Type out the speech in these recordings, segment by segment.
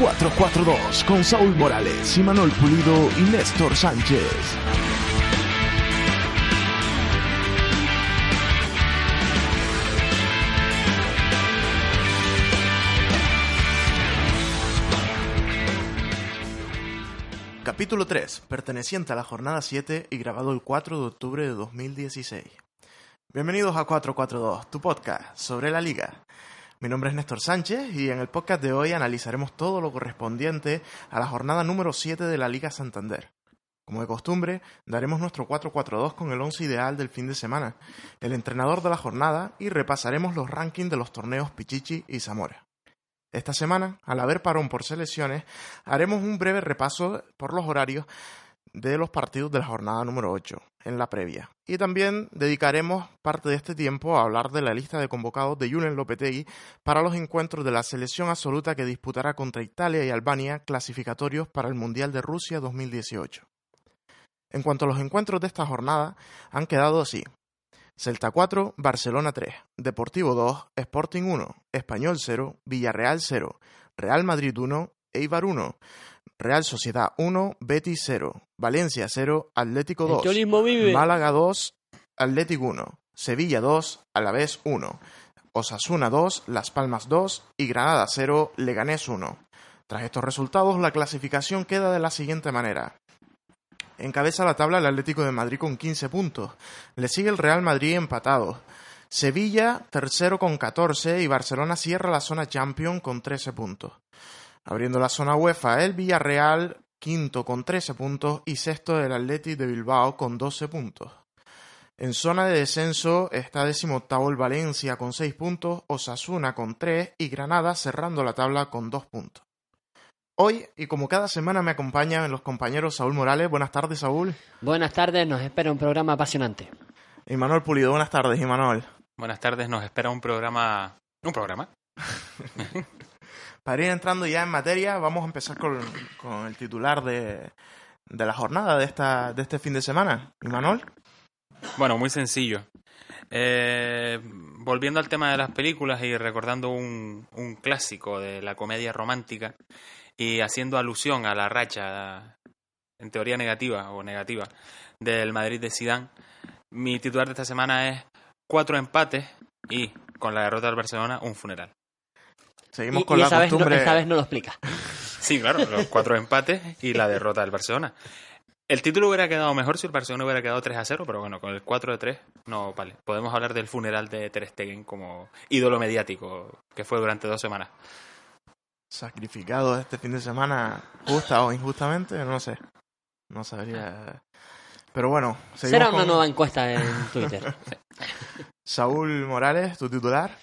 442 con Saúl Morales, Manuel Pulido y Néstor Sánchez. Capítulo 3, perteneciente a la jornada 7 y grabado el 4 de octubre de 2016. Bienvenidos a 442, tu podcast sobre la liga. Mi nombre es Néstor Sánchez y en el podcast de hoy analizaremos todo lo correspondiente a la jornada número 7 de la Liga Santander. Como de costumbre, daremos nuestro 4-4-2 con el 11 ideal del fin de semana, el entrenador de la jornada y repasaremos los rankings de los torneos Pichichi y Zamora. Esta semana, al haber parón por selecciones, haremos un breve repaso por los horarios de los partidos de la jornada número 8 en la previa. Y también dedicaremos parte de este tiempo a hablar de la lista de convocados de Julen Lopetegui para los encuentros de la selección absoluta que disputará contra Italia y Albania clasificatorios para el Mundial de Rusia 2018. En cuanto a los encuentros de esta jornada, han quedado así. Celta 4, Barcelona 3, Deportivo 2, Sporting 1, Español 0, Villarreal 0, Real Madrid 1, Eibar 1, Real Sociedad 1, Betis 0, Valencia 0, Atlético 2, Málaga 2, Atlético 1, Sevilla 2, Alavés 1, Osasuna 2, Las Palmas 2 y Granada 0, Leganés 1. Tras estos resultados, la clasificación queda de la siguiente manera. Encabeza la tabla el Atlético de Madrid con 15 puntos. Le sigue el Real Madrid empatado. Sevilla, tercero con 14 y Barcelona cierra la zona Champion con 13 puntos. Abriendo la zona UEFA, el Villarreal, quinto con 13 puntos y sexto el Athletic de Bilbao con 12 puntos. En zona de descenso está decimoctavo el Valencia con 6 puntos, Osasuna con 3 y Granada cerrando la tabla con 2 puntos. Hoy, y como cada semana, me acompañan los compañeros Saúl Morales. Buenas tardes, Saúl. Buenas tardes, nos espera un programa apasionante. Y Manuel Pulido, buenas tardes, Manuel. Buenas tardes, nos espera un programa. ¿Un programa? Para entrando ya en materia, vamos a empezar con, el titular de, la jornada de, esta, de este fin de semana. ¿Y Manuel? Bueno, muy sencillo. Eh, volviendo al tema de las películas y recordando un, un, clásico de la comedia romántica y haciendo alusión a la racha, en teoría negativa o negativa, del Madrid de Sidán, mi titular de esta semana es cuatro empates y, con la derrota del Barcelona, un funeral. Seguimos con la costumbre. esta vez no lo explica. Sí, claro, los cuatro empates y la derrota del Barcelona. El título hubiera quedado mejor si el Barcelona hubiera quedado 3 a 0, pero bueno, con el 4 de 3, no vale. Podemos hablar del funeral de Ter Stegen como ídolo mediático que fue durante dos semanas. Sacrificado este fin de semana, justa o injustamente, no sé. No sabría. Pero bueno, Será una nueva encuesta en Twitter. Saúl Morales, tu titular.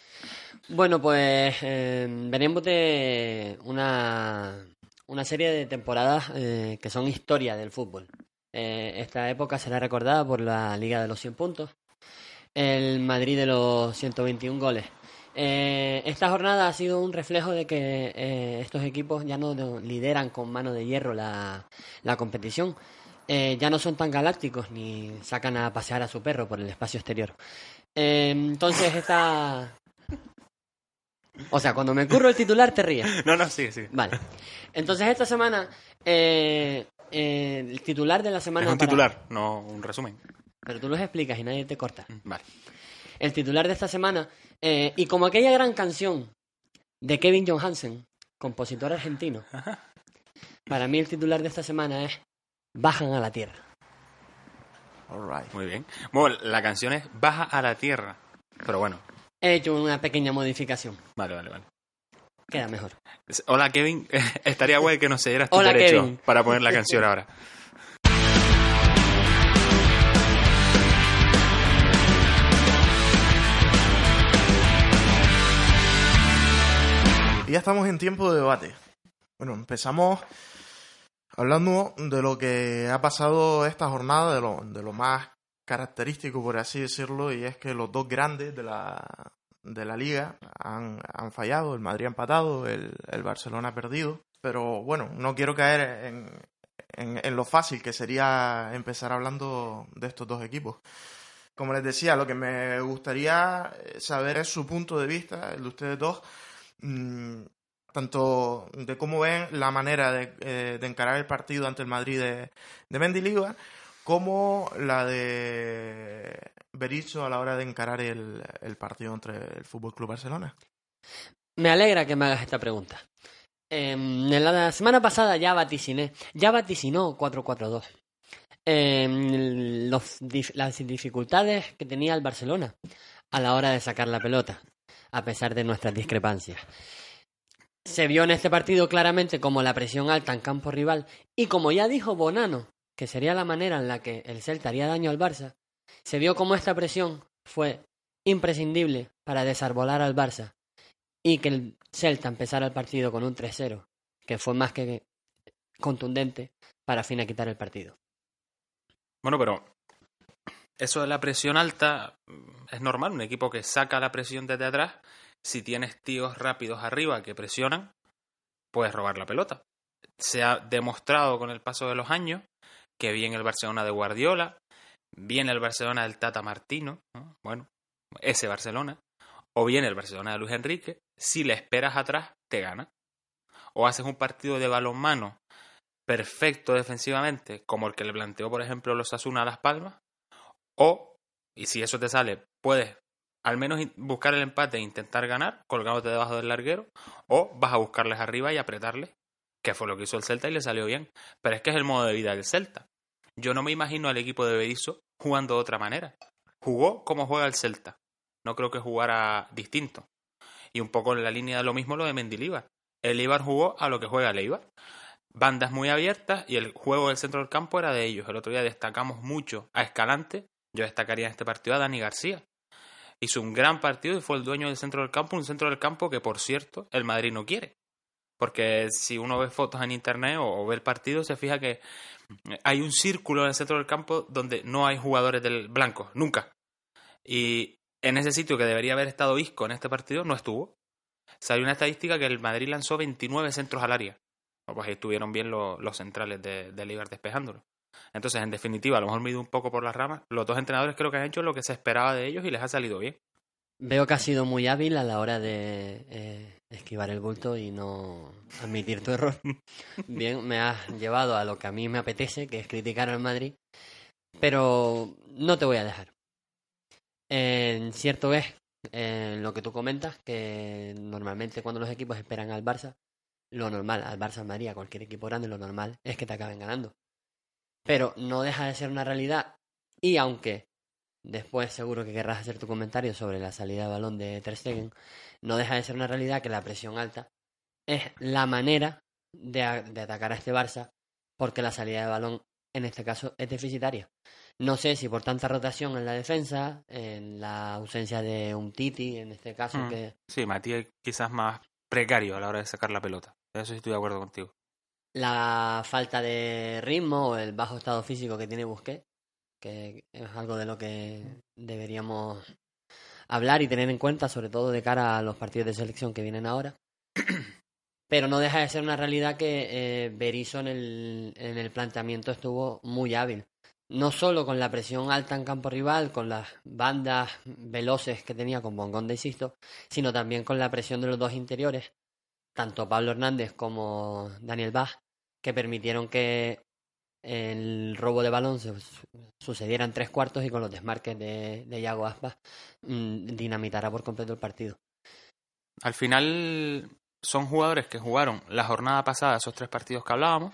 Bueno, pues eh, venimos de una, una serie de temporadas eh, que son historia del fútbol. Eh, esta época será recordada por la Liga de los 100 puntos, el Madrid de los 121 goles. esta jornada ha sido un reflejo de que estos equipos ya no lideran con mano de hierro la, la competición. ya no son tan galácticos ni sacan a pasear a su perro por el espacio exterior. entonces esta, o sea, cuando me curro el titular te ríes. No, no, sí, sí. Vale. Entonces esta semana, eh, eh, el titular de la semana... Es un titular, no un resumen. Pero tú los explicas y nadie te corta. Mm, vale. El titular de esta semana, eh, y como aquella gran canción de Kevin Johansen, compositor argentino, para mí el titular de esta semana es Bajan a la Tierra. All right. Muy bien. Bueno, la canción es Baja a la Tierra. Pero bueno, He hecho una pequeña modificación. Vale, vale, vale. Queda mejor. Hola, Kevin. Estaría guay que nos cedieras tu derecho para poner la canción ahora. Y ya estamos en tiempo de debate. Bueno, empezamos hablando de lo que ha pasado esta jornada, de lo, de lo más característico, por así decirlo, y es que los dos grandes de la, de la liga han, han fallado, el Madrid ha empatado, el, el, Barcelona ha perdido, pero bueno, no quiero caer en, en, lo fácil que sería empezar hablando de estos dos equipos. Como les decía, lo que me gustaría saber es su punto de vista, el de ustedes dos, mmm, tanto de cómo ven la manera de, eh, de encarar el partido ante el Madrid de, de Mendilibar, como la de Berizzo a la hora de encarar el, partido entre el Fútbol Club Barcelona. Me alegra que me hagas esta pregunta. Em, en la semana pasada ya vaticiné, ya vaticinó 4-4-2. Em, los las dificultades que tenía el Barcelona a la hora de sacar la pelota, a pesar de nuestras discrepancias. Se vio en este partido claramente como la presión alta en campo rival y como ya dijo Bonano, que sería la manera en la que el Celta haría daño al Barça, se vio como esta presión fue imprescindible para desarbolar al Barça y que el Celta empezara el partido con un 3-0, que fue más que contundente para finiquitar el partido. Bueno, pero eso de la presión alta mm, es normal. Un equipo que saca la presión desde atrás, si tienes tíos rápidos arriba que presionan, puedes robar la pelota. Se ha demostrado con el paso de los años que bien el Barcelona de Guardiola, bien el Barcelona del Tata Martino, ¿no? bueno, ese Barcelona, o bien el Barcelona de Luis Enrique, si le esperas atrás, te gana. O haces un partido de balonmano perfecto defensivamente, como el que le planteó, por ejemplo, los Asuna a Las Palmas, o, y si eso te sale, puedes al menos buscar el empate e intentar ganar, colgándote debajo del larguero, o vas a buscarles arriba y apretarles, que fue lo que hizo el Celta y le salió bien. Pero es que es el modo de vida del Celta. Yo no me imagino al equipo de Berizzo jugando de otra manera. Jugó como juega el Celta. No creo que jugara distinto. Y un poco en la línea de lo mismo lo de Mendilibar. El Eibar jugó a lo que juega el bandas muy abiertas y el juego del centro del campo era de ellos. El otro día destacamos mucho a Escalante, yo destacaría en este partido a Dani García. Hizo un gran partido y fue el dueño del centro del campo, un centro del campo que, por cierto, el Madrid no quiere. Porque si uno ve fotos en internet o, ve el partido, se fija que hay un círculo en el centro del campo donde no hay jugadores del blanco, nunca. Y en ese sitio que debería haber estado Isco en este partido, no estuvo. Salió una estadística que el Madrid lanzó 29 centros al área. Pues estuvieron bien los, centrales de, de despejándolo. Entonces, en definitiva, a lo mejor me he ido un poco por las ramas. Los dos entrenadores creo que han hecho lo que se esperaba de ellos y les ha salido bien. Veo que has sido muy hábil a la hora de eh, esquivar el bulto y no admitir tu error. Bien, me has llevado a lo que a mí me apetece, que es criticar al Madrid, pero no te voy a dejar. En cierto es eh, lo que tú comentas, que normalmente cuando los equipos esperan al Barça, lo normal, al Barça, al Madrid, a cualquier equipo grande, lo normal es que te acaben ganando. Pero no deja de ser una realidad y aunque después seguro que querrás hacer tu comentario sobre la salida de balón de Ter Stegen, no deja de ser una realidad que la presión alta es la manera de, a- de atacar a este Barça porque la salida de balón en este caso es deficitaria. No sé si por tanta rotación en la defensa, en la ausencia de un Titi, en este caso, Mm. que Sí, Matías quizás más precario a la hora de sacar la pelota. Eso sí estoy de acuerdo contigo. la falta de ritmo o el bajo estado físico que tiene Busquets, que es algo de lo que deberíamos hablar y tener en cuenta, sobre todo de cara a los partidos de selección que vienen ahora. Pero no deja de ser una realidad que eh, en el, en el planteamiento estuvo muy hábil. No solo con la presión alta en campo rival, con las bandas veloces que tenía con Bongonda y Sisto, sino también con la presión de los dos interiores, tanto Pablo Hernández como Daniel Bach, que permitieron que el robo de balón se sucediera en tres cuartos y con los desmarques de, de Iago Aspas mm, dinamitara por completo el partido. Al final son jugadores que jugaron la jornada pasada esos tres partidos que hablábamos,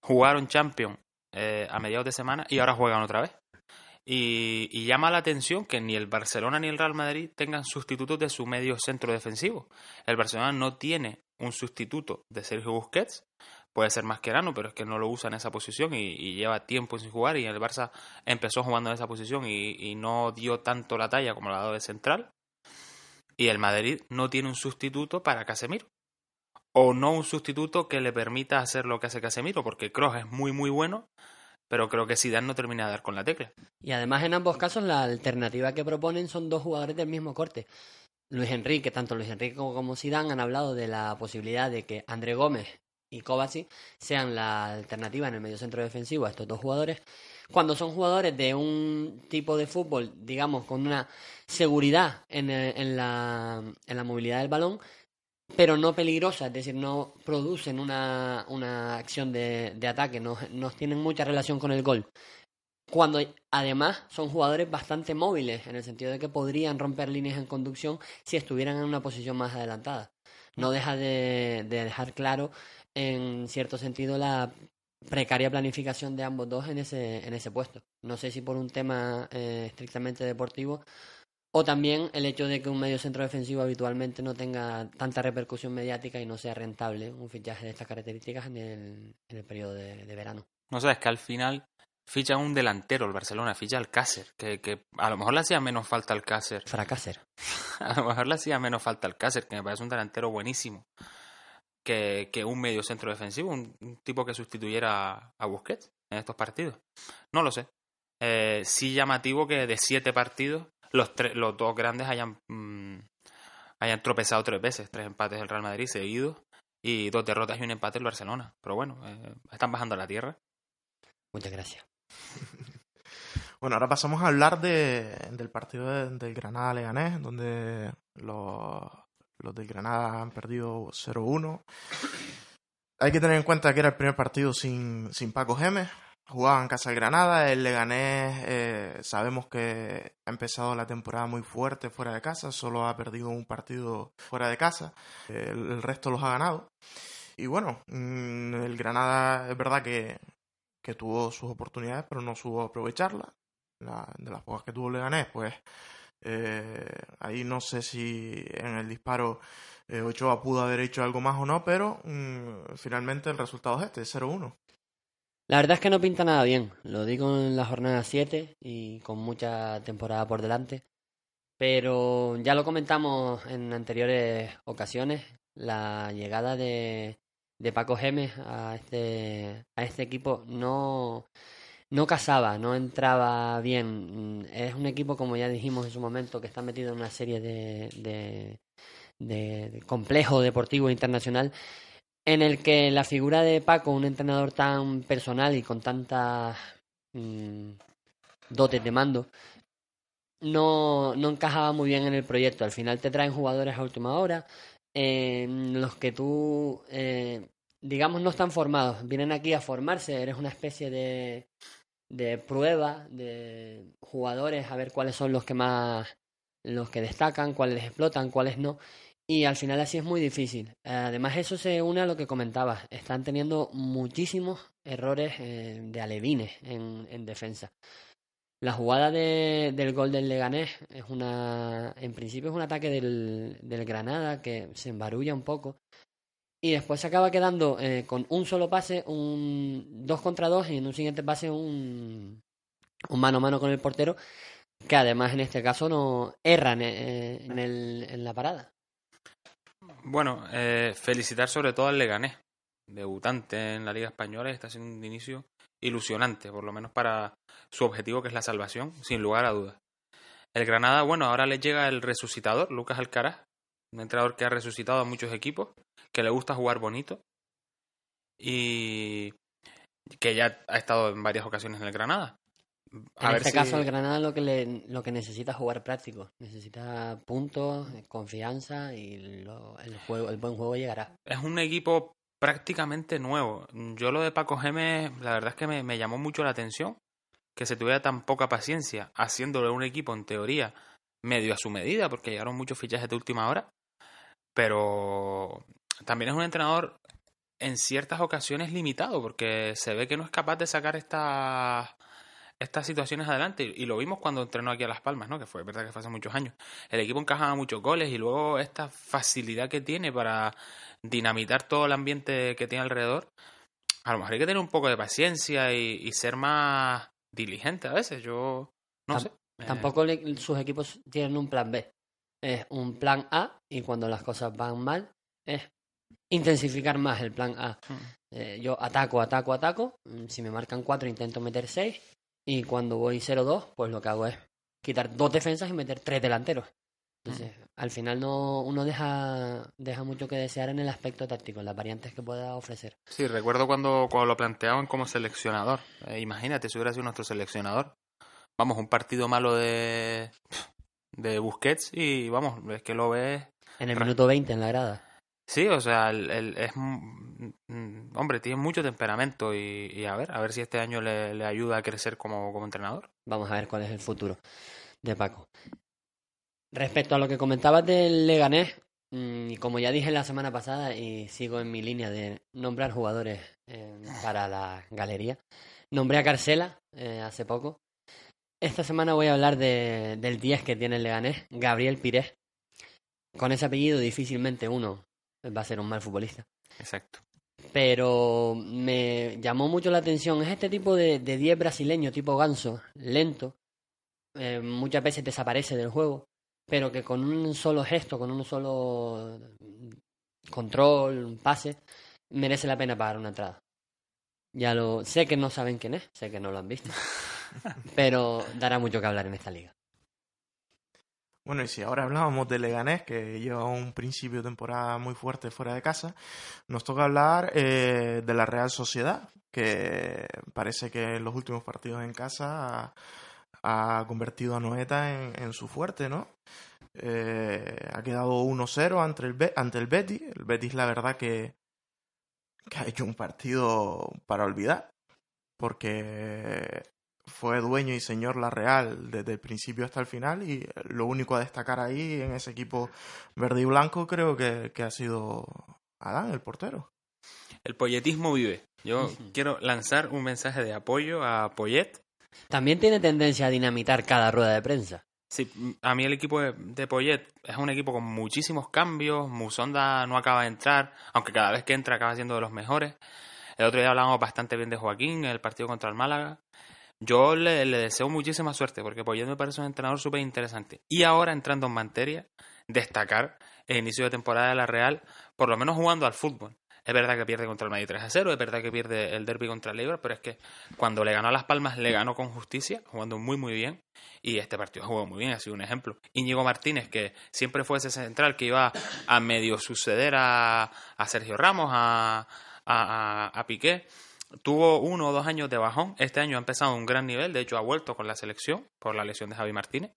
jugaron Champions eh, a mediados de semana y ahora juegan otra vez. Y, y llama la atención que ni el Barcelona ni el Real Madrid tengan sustitutos de su medio centro defensivo. El Barcelona no tiene un sustituto de Sergio Busquets, puede ser Mascherano, pero es que no lo usa en esa posición y, lleva tiempo sin jugar y el Barça empezó jugando en esa posición y, y no dio tanto la talla como la dado de central. Y el Madrid no tiene un sustituto para Casemiro. O no un sustituto que le permita hacer lo que hace Casemiro, porque Kroos es muy muy bueno, pero creo que Zidane no termina de dar con la tecla. Y además en ambos casos la alternativa que proponen son dos jugadores del mismo corte. Luis Enrique, tanto Luis Enrique como, como Zidane han hablado de la posibilidad de que André Gómez y Kovacic sean la alternativa en el medio centro defensivo a estos dos jugadores, cuando son jugadores de un tipo de fútbol, digamos, con una seguridad en, en la, en la movilidad del balón, pero no peligrosa, es decir, no producen una, una acción de, de ataque, no, no tienen mucha relación con el gol. Cuando además son jugadores bastante móviles, en el sentido de que podrían romper líneas en conducción si estuvieran en una posición más adelantada. No deja de, de dejar claro, en cierto sentido, la precaria planificación de ambos dos en ese, en ese puesto. No sé si por un tema eh, estrictamente deportivo o también el hecho de que un medio centro defensivo habitualmente no tenga tanta repercusión mediática y no sea rentable un fichaje de estas características en el, en el periodo de, de verano. No sabes que al final ficha un delantero el Barcelona, ficha al Cácer, que, que a lo mejor le hacía menos falta al Cácer. Fracácer. A lo mejor le hacía menos falta al Cácer, que me parece un delantero buenísimo. Que, que un medio centro defensivo, un, un tipo que sustituyera a Busquets en estos partidos. No lo sé. Eh, sí llamativo que de siete partidos, los, tres, los dos grandes hayan, mm, hayan tropezado tres veces. Tres empates del Real Madrid seguidos y dos derrotas y un empate el Barcelona. Pero bueno, eh, están bajando a la tierra. Muchas gracias. Bueno, ahora pasamos a hablar de, del partido de- del Granada-Leganés, donde los, los del Granada han perdido 0-1. Hay que tener en cuenta que era el primer partido sin, sin Paco Gemes. Jugaba en casa del Granada. El Leganés eh, sabemos que ha empezado la temporada muy fuerte fuera de casa. Solo ha perdido un partido fuera de casa. El, el resto los ha ganado. Y bueno, mm, el Granada es verdad que, que tuvo sus oportunidades, pero no supo aprovecharlas. La- de las pocas que tuvo Leganés, pues eh, ahí no sé si en el disparo eh, Ochoa pudo haber hecho algo más o no, pero mm, finalmente el resultado es este, 0-1. La verdad es que no pinta nada bien, lo digo en la jornada 7 y con mucha temporada por delante, pero ya lo comentamos en anteriores ocasiones, la llegada de, de Paco Gemes a este, a este equipo no, no casaba, no entraba bien. Mm, Es un equipo, como ya dijimos en su momento, que está metido en una serie de, de, de- complejo deportivo internacional en el que la figura de Paco, un entrenador tan personal y con tantas mm, dotes de mando, no, no encajaba muy bien en el proyecto. Al final te traen jugadores a última hora, eh, los que tú, eh, digamos, no están formados. Vienen aquí a formarse, eres una especie de, de prueba de jugadores, a ver cuáles son los que más, los que destacan, cuáles explotan, cuáles no. Y al final así es muy difícil. Además eso se une a lo que comentabas. Están teniendo muchísimos errores eh, de alevines en, en defensa. La jugada de- del gol del Leganés es una, en principio es un ataque del, del Granada que se embarulla un poco y después se acaba quedando eh, con un solo pase, un dos contra dos y en un siguiente pase un, mano a mano con el portero que además en este caso no erran eh, en, en la parada. Bueno, eh, felicitar sobre todo al Leganés, debutante en la Liga Española, y está haciendo un inicio ilusionante, por lo menos para su objetivo que es la salvación, sin lugar a dudas. El Granada, bueno, ahora le llega el resucitador, Lucas Alcaraz, un entrenador que ha resucitado a muchos equipos, que le gusta jugar bonito y que ya ha estado en varias ocasiones en el Granada. A en ver este si- caso el Granada lo que le, lo que necesita es jugar práctico, necesita puntos, confianza y lo- el juego, el buen juego llegará. es un equipo prácticamente nuevo. Yo lo de Paco Gemes, la verdad es que me, me llamó mucho la atención que se tuviera tan poca paciencia haciéndole un equipo en teoría medio a su medida, porque llegaron muchos fichajes de última hora, pero también es un entrenador en ciertas ocasiones limitado, porque se ve que no es capaz de sacar estas estas situaciones adelante y lo vimos cuando entrenó aquí a Las Palmas, ¿no? Que fue verdad que fue hace muchos años. El equipo encajaba muchos goles y luego esta facilidad que tiene para dinamitar todo el ambiente que tiene alrededor. A lo mejor hay que tener un poco de paciencia y, y ser más diligente a veces. Yo no sé. Eh, Tampoco le- sus equipos tienen un plan B, es un plan A y cuando las cosas van mal es intensificar más el plan A. mm. Eh, yo ataco, ataco, ataco, mm, si me marcan 4 intento meter 6 y cuando voy 0-2 pues lo que hago es quitar dos defensas y meter tres delanteros. Entonces, al final no uno deja, deja mucho que desear en el aspecto táctico, en las variantes que pueda ofrecer. Sí, recuerdo cuando, cuando lo planteaban como seleccionador. Eh, imagínate si hubiera sido nuestro seleccionador. Vamos, un partido malo de, de Busquets y vamos, es que lo ves En el minuto 20 en la grada. Sí, o sea, el, el- es mm, hombre, tiene mucho temperamento y, a ver, a ver si este año le, ayuda a crecer como, como entrenador. Vamos a ver cuál es el futuro de Paco. Respecto a lo que comentabas del Leganés, mm, y como ya dije la semana pasada y sigo en mi línea de nombrar jugadores eh, para la galería, nombré a Carcela eh, hace poco. Esta semana voy a hablar de, del 10 que tiene el Leganés, Gabriel Pires. Con ese apellido difícilmente uno va a ser un mal futbolista Exacto. pero me llamó mucho la atención. Es este tipo de, de 10 brasileño, tipo ganso, lento, eh, muchas veces desaparece del juego, pero que con un solo gesto, con un solo control, un pase, merece la pena pagar una entrada. Ya lo sé que no saben quién es, sé que no lo han visto, pero dará mucho que hablar en esta liga. Bueno, y si ahora hablábamos de Leganés, que lleva un principio de temporada muy fuerte fuera de casa, nos toca hablar eh, de la Real Sociedad, que parece que en los últimos partidos en casa ha, convertido a Noeta en, su fuerte, ¿no? Eh, ha quedado 1-0 ante el, ante el Betis. El Betis, la verdad, que, que ha hecho un partido para olvidar, porque fue dueño y señor La Real desde el principio hasta el final y lo único a destacar ahí en ese equipo verde y blanco creo que, que ha sido Adán, el portero. El polletismo vive. Yo quiero lanzar un mensaje de apoyo a Poyet. También tiene tendencia a dinamitar cada rueda de prensa. Sí, a mí el equipo de, de Poyet es un equipo con muchísimos cambios. Musonda no acaba de entrar, aunque cada vez que entra acaba siendo de los mejores. El otro día hablamos bastante bien de Joaquín en el partido contra el Málaga. Yo le, deseo muchísima suerte porque Poyet me parece un entrenador súper interesante. Y ahora entrando en materia, destacar el inicio de temporada de la Real, por lo menos jugando al fútbol. Es verdad que pierde contra el Madrid 3 a 0, es verdad que pierde el derby contra el Eibar, pero es que cuando le ganó a Las Palmas le ganó con justicia, jugando muy muy bien. Y este partido jugó muy bien, ha sido un ejemplo. Íñigo Martínez, que siempre fue ese central que iba a medio suceder a, a Sergio Ramos, a, a- a Piqué, tuvo uno o dos años de bajón. Este año ha empezado a un gran nivel, de hecho ha vuelto con la selección por la lesión de Javi Martínez.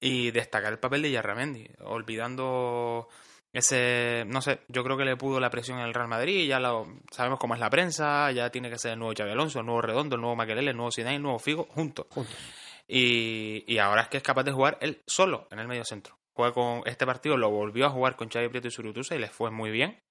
Y destacar el papel de Yarramendi, olvidando ese, no sé, yo creo que le pudo la presión en el Real Madrid, ya lo, sabemos cómo es la prensa, ya tiene que ser el nuevo Xabi Alonso, el nuevo Redondo, el nuevo Maquelele, el nuevo Zidane, el nuevo Figo, juntos. Juntos. Y, y ahora es que es capaz de jugar él solo en el medio centro. Juega con este partido, lo volvió a jugar con Xavi Prieto y Surutusa y les fue muy bien.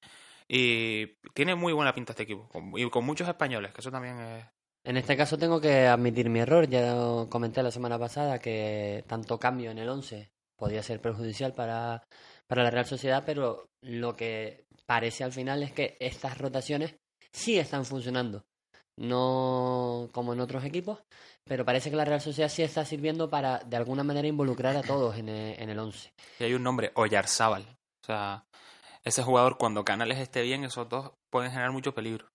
Y tiene muy buena pinta este equipo, con- y con muchos españoles, que eso también es... En este caso tengo que admitir mi error. Ya lo comenté la semana pasada que tanto cambio en el 11 podía ser perjudicial para, para la Real Sociedad, pero lo que parece al final es que estas rotaciones sí están funcionando. No como en otros equipos, pero parece que la Real Sociedad sí está sirviendo para de alguna manera involucrar a todos en el, en el 11. Y hay un nombre, Oyarzábal. O sea, ese jugador cuando Canales esté bien, esos dos pueden generar mucho peligro.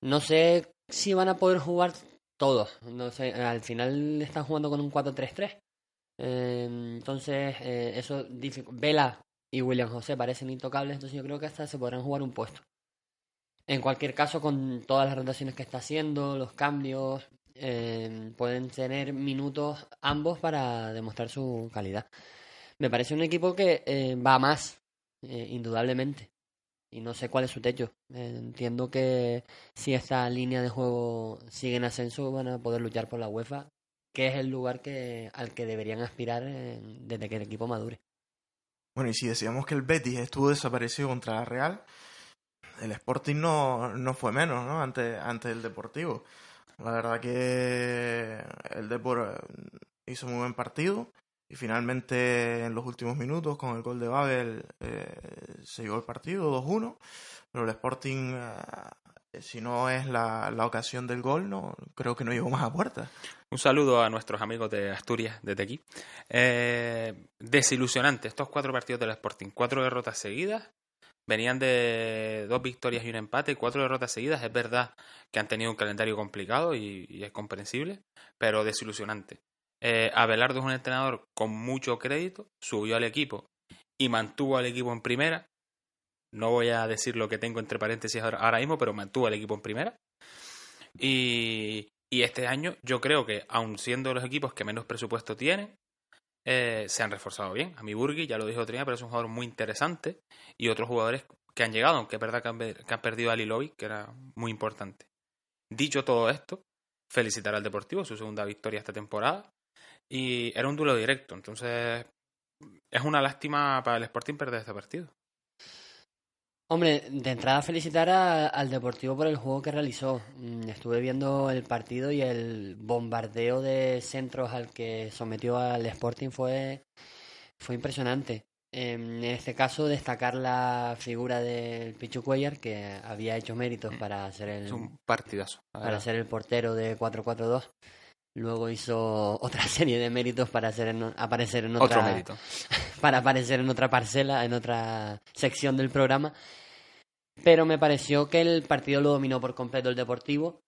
No sé si van a poder jugar todos. No sé, al final están jugando con un 4-3-3. Eh, entonces, eh, eso Vela y William José parecen intocables, entonces yo creo que hasta se podrán jugar un puesto. En cualquier caso, con todas las rotaciones que está haciendo, los cambios, eh, pueden tener minutos ambos para demostrar su calidad. Me parece un equipo que eh, va más, eh, indudablemente. Y no sé cuál es su techo. Entiendo que si esta línea de juego sigue en ascenso, van a poder luchar por la UEFA, que es el lugar que al que deberían aspirar eh, desde que el equipo madure. Bueno, y si decíamos que el Betis estuvo desaparecido contra la Real, el Sporting no, no fue menos, ¿no? Ante, ante el Deportivo. La verdad que el Depor eh, hizo muy buen partido y finalmente en los últimos minutos con el gol de Babel eh, se llevó el partido 2-1, pero el Sporting, eh, si no es la, ocasión del gol, no creo que no llegó más a puerta. Un saludo a nuestros amigos de Asturias, desde aquí. Eh, desilusionante estos cuatro partidos del Sporting. Cuatro derrotas seguidas. Venían de dos victorias y un empate. Cuatro derrotas seguidas. Es verdad que han tenido un calendario complicado y es comprensible, pero desilusionante. Eh, Abelardo es un entrenador con mucho crédito. Subió al equipo y mantuvo al equipo en primera. No voy a decir lo que tengo entre paréntesis ahora, mismo, pero mantuvo al equipo en primera. Y, este año yo creo que, aun siendo los equipos que menos presupuesto tienen, eh, se han reforzado bien. A mi Burgi, ya lo dije otro día, pero es un jugador muy interesante. Y otros jugadores que han llegado, aunque es verdad que han, que han perdido a Lilovic, que era muy importante. Dicho todo esto, felicitar al Deportivo, su segunda victoria esta temporada. Y era un duelo directo, entonces es una lástima para el Sporting perder este partido. Hombre, de entrada felicitar a- al Deportivo por el juego que realizó. Mm, Estuve viendo el partido y el bombardeo de centros al que sometió al Sporting fue, fue impresionante. En este caso, destacar la figura del Pichu Cuellar, que había hecho méritos para ser el, Es un partidazo. para ser el portero de 4-4-2. Luego hizo otra serie de méritos para hacer en- aparecer en otra, Otro mérito. para aparecer en otra parcela, en otra sección del programa. Pero me pareció que el partido lo dominó por completo el Deportivo.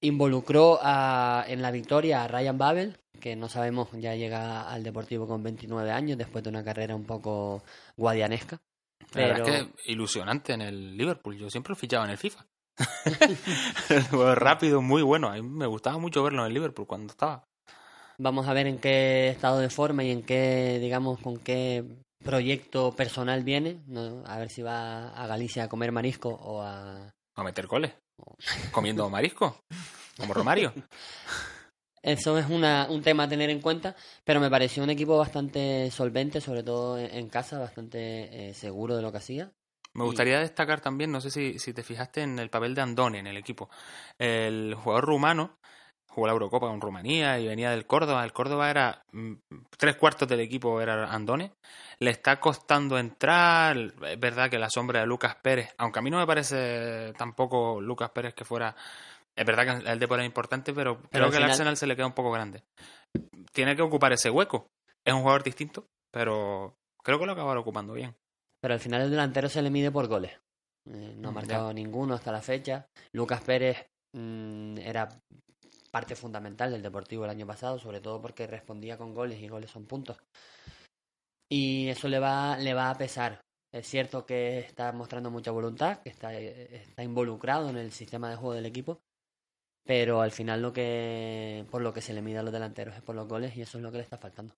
Involucró a- en la victoria a Ryan Babel, que no sabemos, ya llega al Deportivo con 29 años, después de una carrera un poco guadianesca. La verdad Pero- es que ilusionante en el Liverpool. Yo siempre lo fichaba en el FIFA. rápido, muy bueno. A mí me gustaba mucho verlo en el Liverpool cuando estaba. Vamos a ver en qué estado de forma y en qué, digamos, con qué proyecto personal viene. ¿no? A ver si va a Galicia a comer marisco o a... A meter goles. Comiendo marisco. Como Romario. Eso es una, un tema a tener en cuenta, pero me pareció un equipo bastante solvente, sobre todo en, en casa, bastante eh, seguro de lo que hacía. Me gustaría destacar también, no sé si, si te fijaste en el papel de Andone en el equipo. El jugador rumano jugó la Eurocopa con Rumanía y venía del Córdoba. El Córdoba era mm, tres cuartos del equipo era Andone. Le está costando entrar. Es verdad que la sombra de Lucas Pérez, aunque a mí no me parece tampoco Lucas Pérez que fuera. Es verdad que el Depor era importante, pero, creo al que el final- Arsenal se le queda un poco grande. Tiene que ocupar ese hueco. Es un jugador distinto, pero creo que lo acabará ocupando bien. Pero al final el delantero se le mide por goles. Eh, no ha Mm, marcado ninguno hasta la fecha. Lucas Pérez mm, era parte fundamental del Deportivo el año pasado, sobre todo porque respondía con goles y goles son puntos. Y eso le va, le va a pesar. Es cierto que está mostrando mucha voluntad, que está, está involucrado en el sistema de juego del equipo, pero al final lo que por lo que se le mide a los delanteros es por los goles y eso es lo que le está faltando.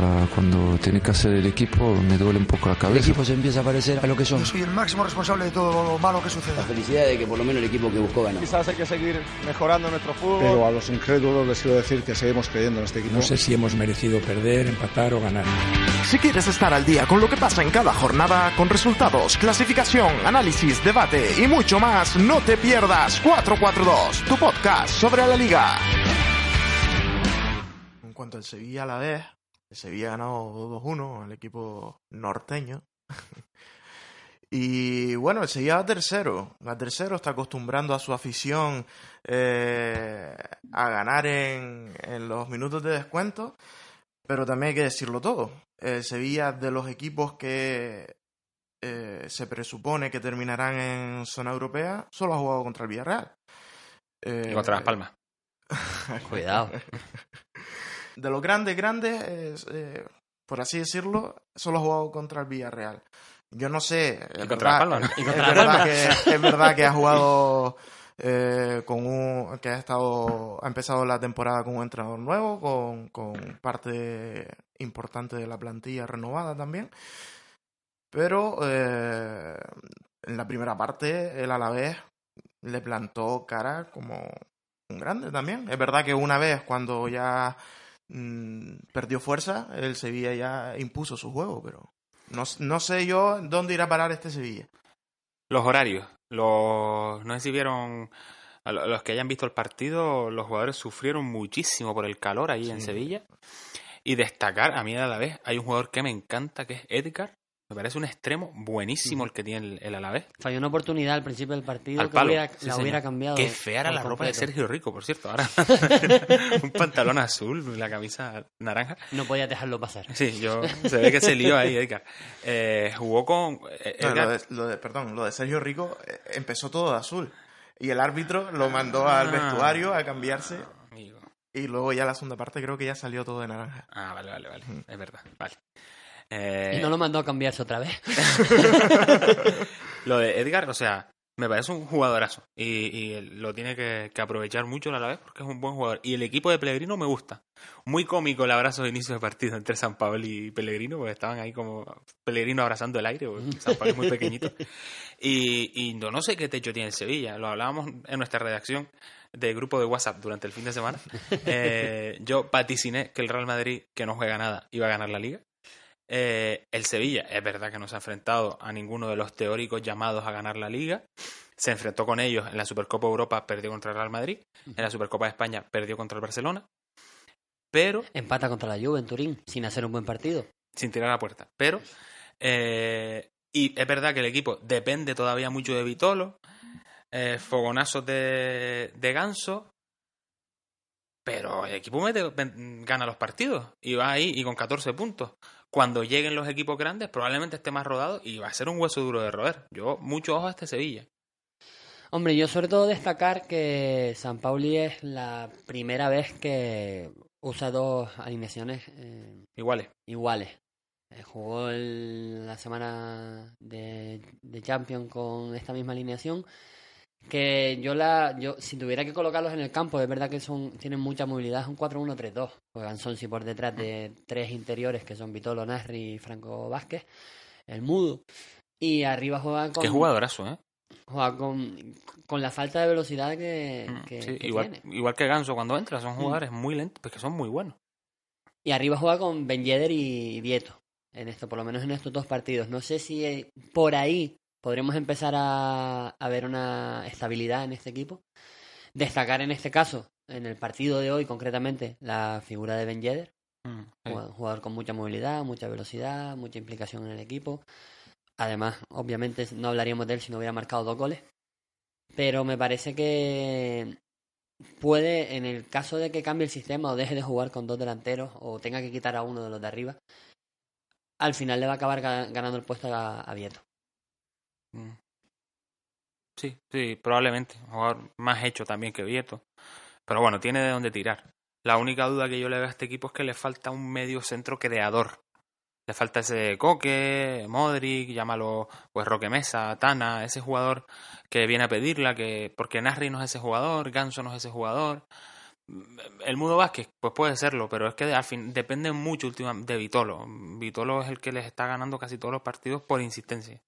Para cuando tiene que hacer el equipo me duele un poco la El cabeza. equipo se empieza a parecer a lo que son. Yo soy el máximo responsable de todo lo malo que suceda. La felicidad de que por lo menos el equipo que buscó ganó. Quizás hay que seguir mejorando nuestro fútbol. Pero a los incrédulos les quiero decir que seguimos creyendo en este equipo. No sé si hemos merecido perder, empatar o ganar. Si quieres estar al día con lo que pasa en cada jornada, con resultados, clasificación, análisis, debate y mucho más, no te pierdas 442, tu podcast sobre la liga. En cuanto al Sevilla a la vez, el Sevilla ha ganado 2-1 al equipo norteño. Y bueno, el Sevilla va tercero. Va tercero, está acostumbrando a su afición eh, a ganar en, en los minutos de descuento. Pero también hay que decirlo todo. El Sevilla, de los equipos que eh, se presupone que terminarán en zona europea, solo ha jugado contra el Villarreal. Eh, Y contra Las Palmas. Cuidado. de los grandes, grandes, es, eh, por así decirlo, solo ha jugado contra el Villarreal. Yo no sé. Es contra verdad- es verdad que ha jugado eh, con un. que ha estado. ha empezado la temporada con un entrenador nuevo, con, con parte importante de la plantilla renovada también. Pero eh, en la primera parte, el Alavés le plantó cara como un grande también. Es verdad que una vez, cuando ya mm, perdió fuerza, el Sevilla ya impuso su juego, pero no, no sé yo dónde irá a parar este Sevilla. Los horarios. Los, no sé si vieron. a los que hayan visto el partido, los jugadores sufrieron muchísimo por el calor ahí en. Sevilla. Y destacar, a mí a la vez, hay un jugador que me encanta, que es Edgar. Me parece un extremo buenísimo el que tiene el, el Alavés. Falló una oportunidad al principio del partido Al que hubiera- Sí, la señor. hubiera cambiado. Qué fea era la ropa de. Sergio Rico, por cierto. Ahora un pantalón azul, la camisa naranja. No podía dejarlo pasar. Sí, yo se ve que se lió ahí, Edgar. Eh, jugó con eh, No, lo, de, lo de- perdón, lo de Sergio Rico eh, empezó todo de azul. Y el árbitro lo mandó al Ah. vestuario a cambiarse. Amigo. Y luego ya la segunda parte creo que ya salió todo de naranja. Ah, vale, vale, vale. Es verdad, vale. Eh, Y no lo mandó a cambiarse otra vez. Lo de Edgar, o sea, Me parece un jugadorazo y, y lo tiene que, que aprovechar mucho a la vez porque es un buen jugador. Y el equipo de Pellegrino me gusta. Muy cómico el abrazo de inicio de partido entre San Pablo y Pellegrino, porque estaban ahí como Pellegrino abrazando el aire, porque San Pablo es muy pequeñito. Y, y no, no sé qué techo tiene el Sevilla, lo hablábamos en nuestra redacción de grupo de WhatsApp durante el fin de semana. Eh, yo vaticiné que el Real Madrid, que no juega nada, iba a ganar la liga. Eh, el Sevilla, es verdad que no se ha enfrentado a ninguno de los teóricos llamados a ganar la liga. Se enfrentó con ellos en la Supercopa Europa, perdió contra el Real Madrid. En la Supercopa de España, perdió contra el Barcelona. Pero. Empata contra la Juve en Turín, sin hacer un buen partido. Sin tirar a la puerta. Pero. Eh, y es verdad que el equipo depende todavía mucho de Vitolo. Eh, fogonazos de, de Ganso. Pero el equipo mete, gana los partidos y va ahí y con 14 puntos. Cuando lleguen los equipos grandes, probablemente esté más rodado y va a ser un hueso duro de roer. Yo, mucho ojo a este Sevilla. Hombre, yo sobre todo destacar que San Pauli es la primera vez que usa dos alineaciones eh, iguales. iguales. Eh, jugó el, la semana de, de Champions con esta misma alineación que yo la yo si tuviera que colocarlos en el campo es verdad que son tienen mucha movilidad es un 4-1-3-2 juegan Sonsi por detrás de tres interiores que son Vitolo Nasri y Franco Vázquez el mudo. Y arriba juegan con qué jugadorazo eh juega con, con la falta de velocidad que, que, sí, que igual, tiene. igual que Ganso cuando entra son jugadores muy lentos pues que son muy buenos. Y arriba juega con Ben Yedder y Vieto en esto por lo menos en estos dos partidos. No sé si eh, por ahí podremos empezar a, a, ver una estabilidad en este equipo. Destacar en este caso, en el partido de hoy concretamente, la figura de Ben Yedder, mm, sí. jugador con mucha movilidad, mucha velocidad, mucha implicación en el equipo. Además, obviamente no hablaríamos de él si no hubiera marcado dos goles. Pero me parece que puede, en el caso de que cambie el sistema o deje de jugar con dos delanteros o tenga que quitar a uno de los de arriba, al final le va a acabar ganando el puesto a, a Vieto. Mm. Sí, sí, probablemente. Jugador más hecho también que Vieto. Pero bueno, tiene de dónde tirar. La única duda que yo le veo a este equipo es que le falta un medio centro creador. Le falta ese Coque, Modric, llámalo pues Roque Mesa, Tana, ese jugador que viene a pedirla, que porque Nasri no es ese jugador, Ganso no es ese jugador. El Mudo Vázquez, pues puede serlo, pero es que al fin depende mucho de Vitolo. Vitolo es el que les está ganando casi todos los partidos por insistencia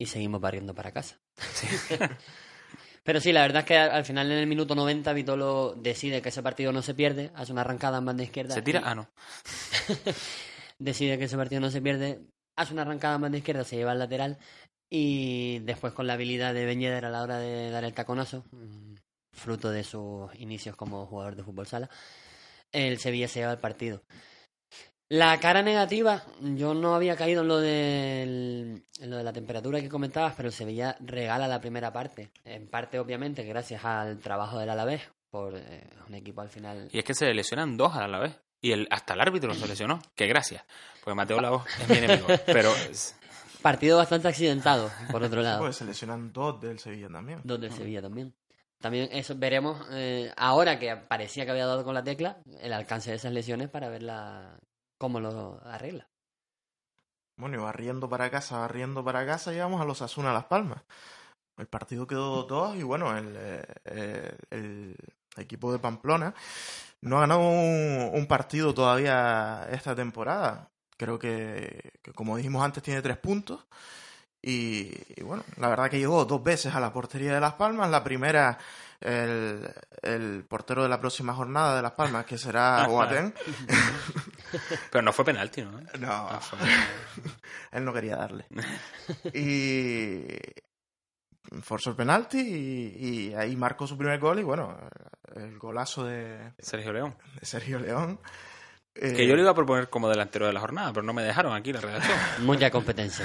y seguimos barriendo para casa. Sí. Pero sí, la verdad es que al final en el minuto 90 Vitolo decide que ese partido no se pierde, hace una arrancada en banda izquierda. ¿Se tira? y... Ah, no. decide que ese partido no se pierde, hace una arrancada en banda izquierda, se lleva al lateral y después con la habilidad de Ben Yedder a la hora de dar el taconazo, fruto de sus inicios como jugador de fútbol sala, el Sevilla se lleva el partido. La cara negativa, yo no había caído en lo, de, en lo de la temperatura que comentabas, pero el Sevilla regala la primera parte. En parte, obviamente, gracias al trabajo del Alavés, por eh, un equipo al final. Y es que se lesionan dos al Alavés. Y el, hasta el árbitro se lesionó. Que gracias. Porque Mateo Lagos es mi enemigo. Pero. Partido bastante accidentado, por otro lado. Pues se lesionan dos del Sevilla también. Dos del Sevilla también. También eso veremos, eh, ahora que parecía que había dado con la tecla, el alcance de esas lesiones para ver la, cómo lo arregla. Bueno, y barriendo para casa, barriendo para casa, llegamos a los Asuna Las Palmas. El partido quedó 2 y bueno, el, el, el, equipo de Pamplona no ha ganado un, partido todavía esta temporada. Creo que, como dijimos antes, tiene tres puntos. Y, bueno, la verdad que llegó dos veces a la portería de Las Palmas. La primera, el, el portero de la próxima jornada de Las Palmas, que será Boateng. Pero no fue penalti, ¿no? No, no fue... él no quería darle. Y forzó el penalti y, y, ahí marcó su primer gol y bueno, el golazo de Sergio León. De Sergio León. Que yo le iba a proponer como delantero de la jornada, pero no me dejaron aquí la redacción. Mucha competencia.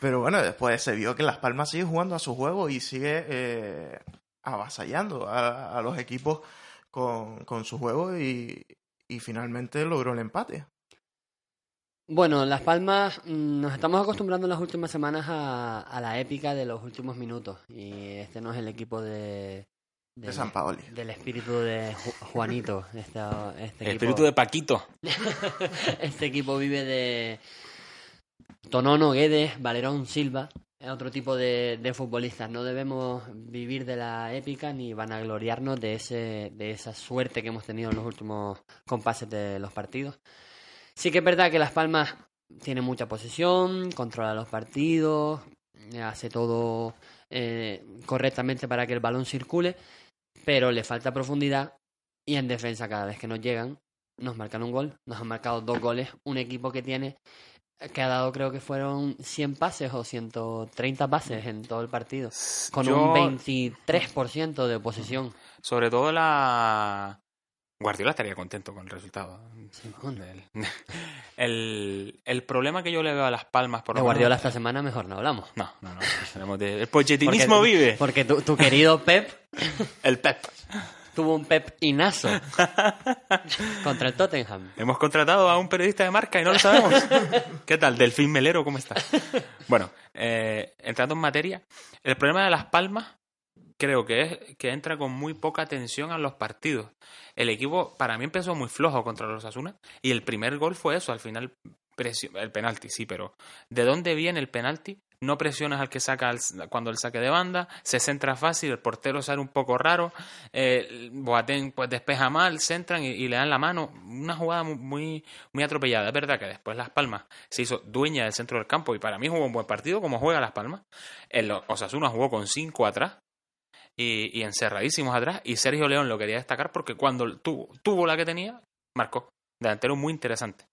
pero bueno, después se vio que Las Palmas sigue jugando a su juego y sigue eh, avasallando a, a, los equipos con, con su juego y, y finalmente logró el empate. Bueno, Las Palmas nos estamos acostumbrando en las últimas semanas a, a, la épica de los últimos minutos y este no es el equipo de... De, de San Paoli. Del espíritu de Ju Juanito. Este, este el equipo, espíritu de Paquito. este equipo vive de Tonono, Guedes, Valerón, Silva. Otro tipo de, de futbolistas. No debemos vivir de la épica ni vanagloriarnos de, ese, de esa suerte que hemos tenido en los últimos compases de los partidos. Sí que es verdad que Las Palmas tiene mucha posesión, controla los partidos, hace todo eh, correctamente para que el balón circule, pero le falta profundidad y en defensa cada vez que nos llegan nos marcan un gol, nos han marcado dos goles, un equipo que tiene que ha dado creo que fueron 100 pases o 130 pases en todo el partido, con Yo- un 23% de posesión. Sobre todo la... Guardiola estaría contento con el resultado. El, el, el problema que yo le veo a Las Palmas, por De lo Guardiola menos- esta semana mejor no hablamos. No, no, no. tenemos de- El pochetinismo Porque- vive. Porque tu, tu querido Pep El Pep. Tuvo un Pep inazo contra el Tottenham. Hemos contratado a un periodista de marca y no lo sabemos. ¿Qué tal? Delfín Melero, ¿cómo está? Bueno, eh, entrando en materia, el problema de Las Palmas creo que es que entra con muy poca tensión a los partidos. El equipo para mí empezó muy flojo contra los Asuna y el primer gol fue eso, al final el penalti, sí, pero ¿de dónde viene el penalti? No presionas al que saca cuando el saque de banda, se centra fácil, el portero sale un poco raro, eh, Boateng pues despeja mal, centran y, y le dan la mano. Una jugada mu- muy, muy atropellada. Es verdad que después Las Palmas se hizo dueña del centro del campo y para mí jugó un buen partido como juega Las Palmas. El Osasuna jugó con cinco atrás y, y encerradísimos atrás y Sergio León lo quería destacar porque cuando tuvo, tuvo la que tenía, marcó. Delantero muy interesante.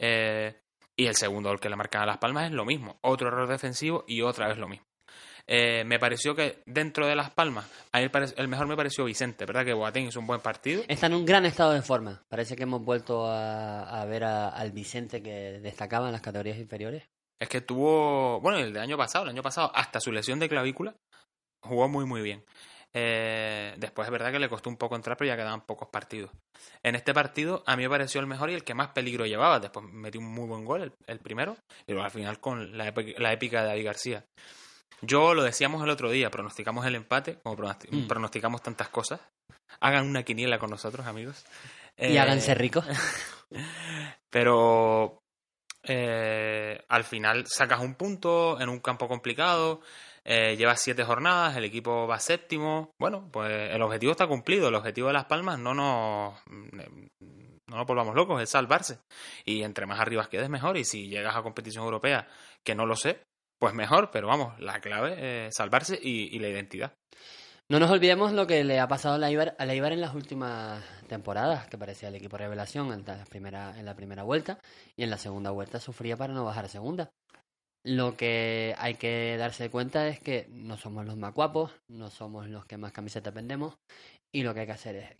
Eh, y el segundo gol que le marcan a Las Palmas es lo mismo. Otro error defensivo y otra vez lo mismo. Eh, me pareció que dentro de Las Palmas, a el, mejor me pareció Vicente, ¿verdad? Que Boateng hizo un buen partido. Está en un gran estado de forma. Parece que hemos vuelto a, a ver a- al Vicente que destacaba en las categorías inferiores. Es que tuvo, bueno, el del año pasado, el año pasado, hasta su lesión de clavícula, jugó muy, muy bien. Eh, después es verdad que le costó un poco entrar, pero ya quedaban pocos partidos. En este partido, a mí me pareció el mejor y el que más peligro llevaba. Después metió un muy buen gol, el, el primero, y luego al final con la, la épica de David García. Yo lo decíamos el otro día, pronosticamos el empate, como pronosti- Mm. pronosticamos tantas cosas. Hagan una quiniela con nosotros, amigos. Y Eh, háganse ricos. pero eh, al final sacas un punto en un campo complicado, eh, llevas siete jornadas, el equipo va séptimo. Bueno, pues el objetivo está cumplido. El objetivo de Las Palmas no nos, no nos volvamos locos, es salvarse. Y entre más arriba quedes, mejor. Y si llegas a competición europea, que no lo sé, pues mejor. Pero vamos, la clave es salvarse y, y la identidad. No nos olvidemos lo que le ha pasado a la Ibar, la en las últimas temporadas, que parecía el equipo revelación en la, primera, en la primera vuelta y en la segunda vuelta sufría para no bajar a segunda. Lo que hay que darse cuenta es que no somos los más guapos, no somos los que más camisetas vendemos y lo que hay que hacer es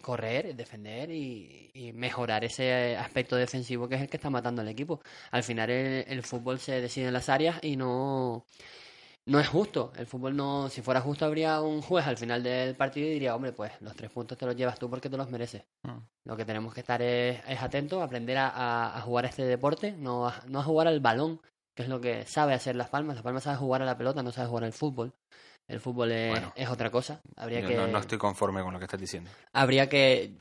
correr, defender y, y mejorar ese aspecto defensivo que es el que está matando al equipo. Al final el, el fútbol se decide en las áreas y no no es justo. El fútbol no, si fuera justo habría un juez al final del partido y diría, hombre, pues los tres puntos te los llevas tú porque te los mereces. Mm. Lo que tenemos que estar es, es atentos, aprender a, a- a jugar este deporte, no a, no a jugar al balón, que es lo que sabe hacer Las Palmas. Las Palmas sabe jugar a la pelota, no sabe jugar al fútbol. El fútbol es, Bueno. es otra cosa. Habría Yo que, no, no estoy conforme con lo que estás diciendo. habría que,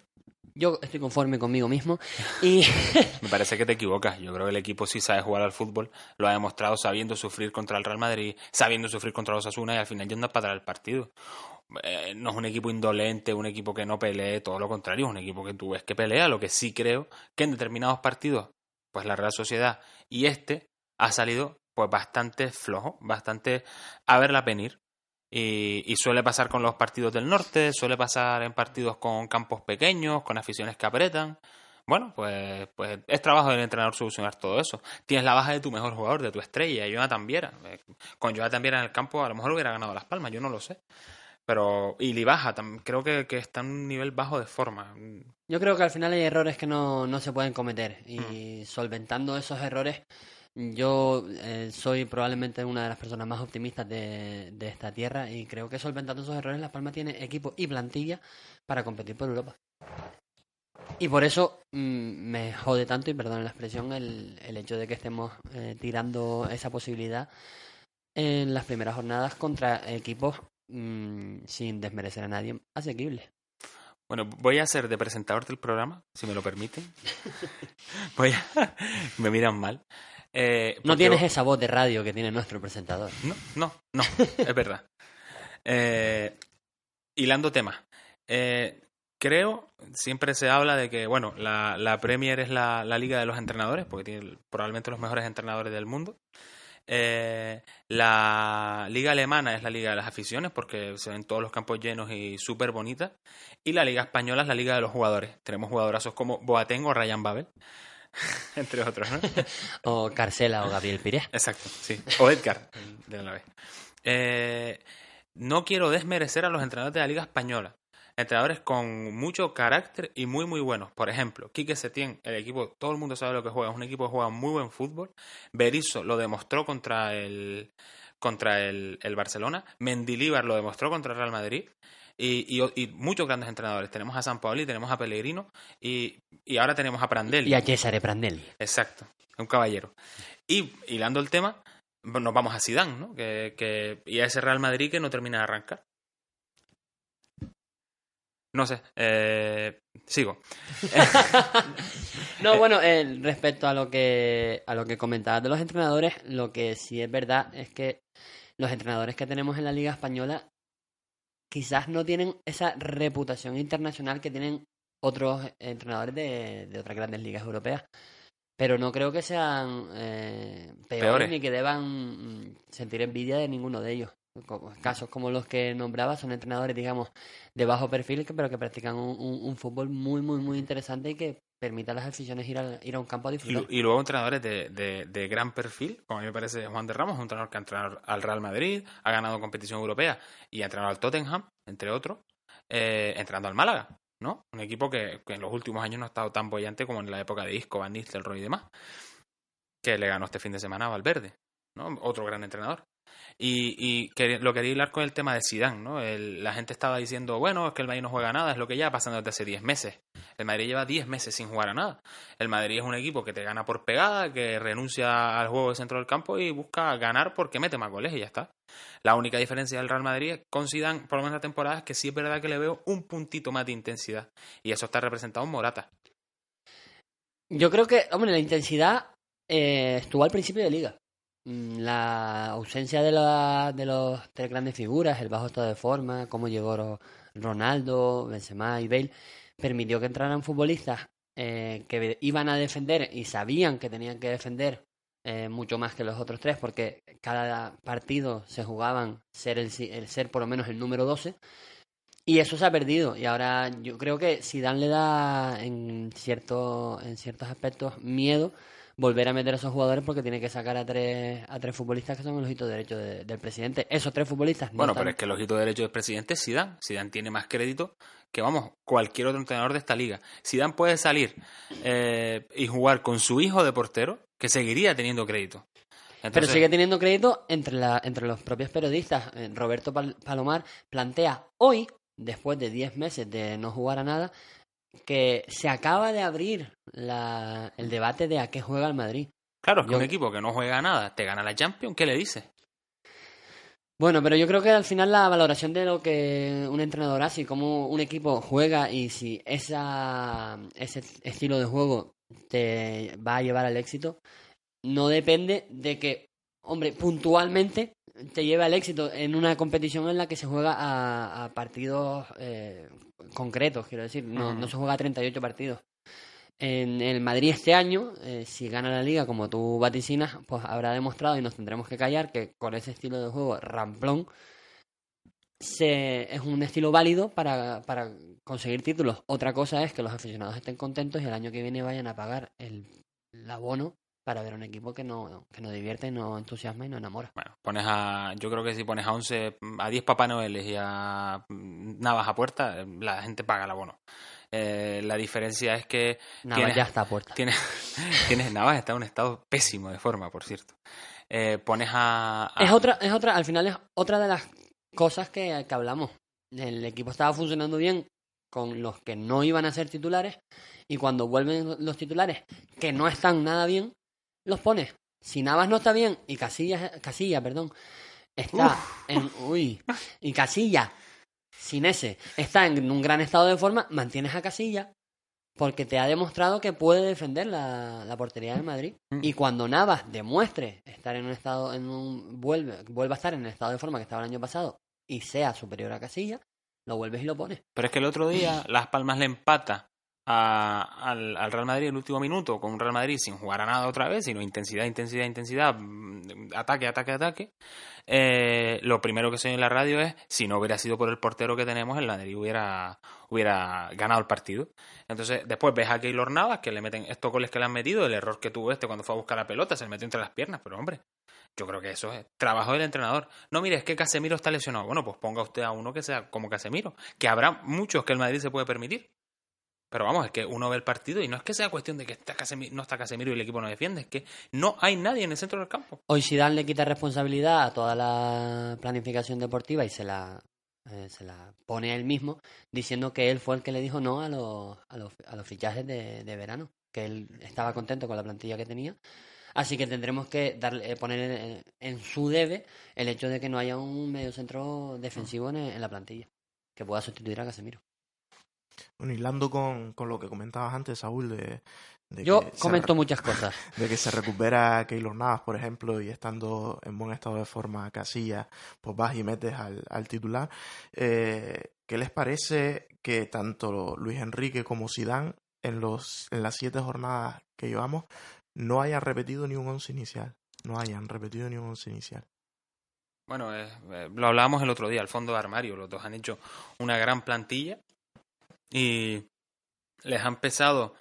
yo estoy conforme conmigo mismo y Me parece que te equivocas. Yo creo que el equipo sí sabe jugar al fútbol. Lo ha demostrado sabiendo sufrir contra el Real Madrid, sabiendo sufrir contra los Asuna y al final yendo a parar el partido. Eh, no es un equipo indolente, un equipo que no pelee, todo lo contrario, es un equipo que tú ves que pelea. Lo que sí creo que en determinados partidos, pues la Real Sociedad y este ha salido pues bastante flojo, bastante a verla venir. Y, y suele pasar con los partidos del norte, suele pasar en partidos con campos pequeños, con aficiones que apretan. Bueno, pues, pues es trabajo del entrenador solucionar todo eso. Tienes la baja de tu mejor jugador, de tu estrella, Jonathan Viera. Eh, Con Jonathan Viera en el campo a lo mejor hubiera ganado las palmas, yo no lo sé. Pero, y Libaja, creo que, que está en un nivel bajo de forma. Yo creo que al final hay errores que no, no se pueden cometer y solventando esos errores, yo eh, soy probablemente una de las personas más optimistas de, de esta tierra y creo que solventando esos errores Las Palmas tiene equipo y plantilla para competir por Europa. Y por eso mm, me jode tanto, y perdón la expresión, el, el hecho de que estemos eh, tirando esa posibilidad en las primeras jornadas contra equipos mm, sin desmerecer a nadie asequibles. Bueno, voy a ser de presentador del programa, si me lo permiten. voy a... me miran mal. Eh, No tienes esa voz de radio que tiene nuestro presentador. No, no, no, es verdad. Eh, hilando temas. Eh, creo, siempre se habla de que, bueno, la, la Premier es la, la liga de los entrenadores, porque tiene probablemente los mejores entrenadores del mundo. Eh, la liga alemana es la liga de las aficiones, porque se ven todos los campos llenos y súper bonitas. Y la liga española es la liga de los jugadores. Tenemos jugadorazos como Boateng o Ryan Babel, entre otros, ¿no? O Carcela o Gabriel Pires. Exacto, sí. O Edgar, de la vez. Eh, no quiero desmerecer a los entrenadores de la Liga Española. Entrenadores con mucho carácter y muy, muy buenos. Por ejemplo, Quique Setién, el equipo, todo el mundo sabe lo que juega, es un equipo que juega muy buen fútbol. Berizzo lo demostró contra el, contra el, el Barcelona. Mendilíbar lo demostró contra el Real Madrid. Y, y- y muchos grandes entrenadores. Tenemos a San Paoli, tenemos a Pellegrino y, y ahora tenemos a Prandelli. Y a Cesare Prandelli. Exacto, un caballero. Y hilando el tema, nos vamos a Zidane, ¿no? Que, que, y a ese Real Madrid que no termina de arrancar. No sé, eh, sigo. No, bueno, eh, respecto a lo que a lo que comentabas de los entrenadores, lo que sí es verdad es que los entrenadores que tenemos en la Liga Española quizás no tienen esa reputación internacional que tienen otros entrenadores de, de otras grandes ligas europeas. Pero no creo que sean eh, peores, Peores. ni que deban mm, sentir envidia de ninguno de ellos. Casos como los que nombraba son entrenadores, digamos, de bajo perfil, pero que practican un, un- un fútbol muy, muy, muy interesante y que permite a las aficiones ir a, ir a un campo a disfrutar. y luego entrenadores de, de- de gran perfil, como a mí me parece Juan de Ramos, un entrenador que ha entrenado al Real Madrid, ha ganado competición europea y ha entrenado al Tottenham, entre otros, eh, entrenando al Málaga, ¿no? Un equipo que, que en los últimos años no ha estado tan bollante como en la época de Isco, Van Nistelrooy y demás, que le ganó este fin de semana a Valverde, ¿no? Otro gran entrenador. Y, lo quería hilar con el tema de Zidane, ¿no? El- la gente estaba diciendo, bueno, es que el Madrid no juega nada, es lo que ya pasando desde hace 10 meses. El Madrid lleva 10 meses sin jugar a nada. El Madrid es un equipo que te gana por pegada, que renuncia al juego de centro del campo y busca ganar porque mete más goles y ya está. La única diferencia del Real Madrid con Zidane, por lo menos la temporada, es que sí es verdad que le veo un puntito más de intensidad. Y eso está representado en Morata. Yo creo que, hombre, la intensidad eh, estuvo al principio de liga. Mm, La ausencia de, la, de los tres grandes figuras, el bajo estado de forma, cómo llegó Ro- Ronaldo, Benzema y Bale, permitió que entraran futbolistas eh, que iban a defender y sabían que tenían que defender eh, mucho más que los otros tres, porque cada partido se jugaban ser el, el ser por lo menos el número 12. Y eso se ha perdido. Y ahora yo creo que Zidane le da en, cierto, en ciertos aspectos miedo volver a meter a esos jugadores porque tiene que sacar a tres, a tres futbolistas que son el ojito derecho de- del presidente. Esos tres futbolistas no Bueno, están- pero es que el ojito derecho del presidente es Zidane. Zidane tiene más crédito que, vamos, cualquier otro entrenador de esta liga. Zidane puede salir eh, y jugar con su hijo de portero, que seguiría teniendo crédito. Pero sigue teniendo crédito entre, la, entre los propios periodistas. Eh, Roberto Pal- Palomar plantea hoy, después de 10 meses de no jugar a nada, que se acaba de abrir la, el debate de a qué juega el Madrid. Claro, es que Yo- un equipo que no juega nada te gana la Champions, ¿qué le dices? Bueno, pero yo creo que al final la valoración de lo que un entrenador hace y cómo un equipo juega y si esa, ese estilo de juego te va a llevar al éxito, no depende de que, hombre, puntualmente te lleve al éxito en una competición en la que se juega a, a partidos eh, concretos, quiero decir, no, no se juega a 38 partidos. En el Madrid este año, eh, si gana la liga como tú vaticinas, pues habrá demostrado y nos tendremos que callar que con ese estilo de juego ramplón se, es un estilo válido para, para conseguir títulos. Otra cosa es que los aficionados estén contentos y el año que viene vayan a pagar el, el abono para ver un equipo que no, que no divierte, no entusiasma y no enamora. Bueno, pones a. Yo creo que si pones a 11, a 10 Papá Noeles y a Navas a puerta, la gente paga el abono. Eh, la diferencia es que. Tienes- ya está a puerta. Tienes, tienes Navas está en un estado pésimo de forma, por cierto. Eh, pones a. a- Es otra, es otra, al final es otra de las cosas que, que hablamos. El equipo estaba funcionando bien con los que no iban a ser titulares y cuando vuelven los titulares que no están nada bien, los pones. Si Navas no está bien y Casilla, Casilla, perdón, está en uy, y Casilla sin ese está en un gran estado de forma, mantienes a Casilla porque te ha demostrado que puede defender la, la portería del Madrid. Mm. Y cuando Navas demuestre estar en un estado, en un vuelve, vuelva a estar en el estado de forma que estaba el año pasado y sea superior a Casilla, lo vuelves y lo pones. Pero es que el otro día Las Palmas le empata al, al Real Madrid en el último minuto con un Real Madrid sin jugar a nada otra vez, sino intensidad, intensidad, intensidad, mm, ataque, ataque, ataque. Eh, lo primero que se oye en la radio es si no hubiera sido por el portero que tenemos, el Madrid hubiera, hubiera ganado el partido. Entonces, después ves a Keylor Navas que le meten estos goles que le han metido, el error que tuvo este cuando fue a buscar la pelota, se le metió entre las piernas, pero hombre, yo creo que eso es trabajo del entrenador. No, mire, es que Casemiro está lesionado. Bueno, pues ponga usted a uno que sea como Casemiro, que habrá muchos que el Madrid se puede permitir. Pero vamos, es que uno ve el partido y no es que sea cuestión de que está Casemiro, no está Casemiro y el equipo no defiende, es que no hay nadie en el centro del campo. Hoy Zidane le quita responsabilidad a toda la planificación deportiva y se la, eh, se la pone a él mismo, diciendo que él fue el que le dijo no a los, a los, fichajes de, de verano, que él estaba contento con la plantilla que tenía. Así que tendremos que darle, eh, poner en, en su debe el hecho de que no haya un mediocentro defensivo en, en la plantilla que pueda sustituir a Casemiro. Bueno, hilando con, con lo que comentabas antes, Saúl, de, de Yo que se comento re- muchas cosas. de que se recupera Keylor Navas, por ejemplo, y estando en buen estado de forma Casilla, pues vas y metes al, al titular. Eh, ¿Qué les parece que tanto Luis Enrique como Sidán en los en las siete jornadas que llevamos no hayan repetido ni un once inicial? No hayan repetido ni un once inicial. Bueno, eh, eh, lo hablábamos el otro día, el fondo de armario. Los dos han hecho una gran plantilla y les han pesado.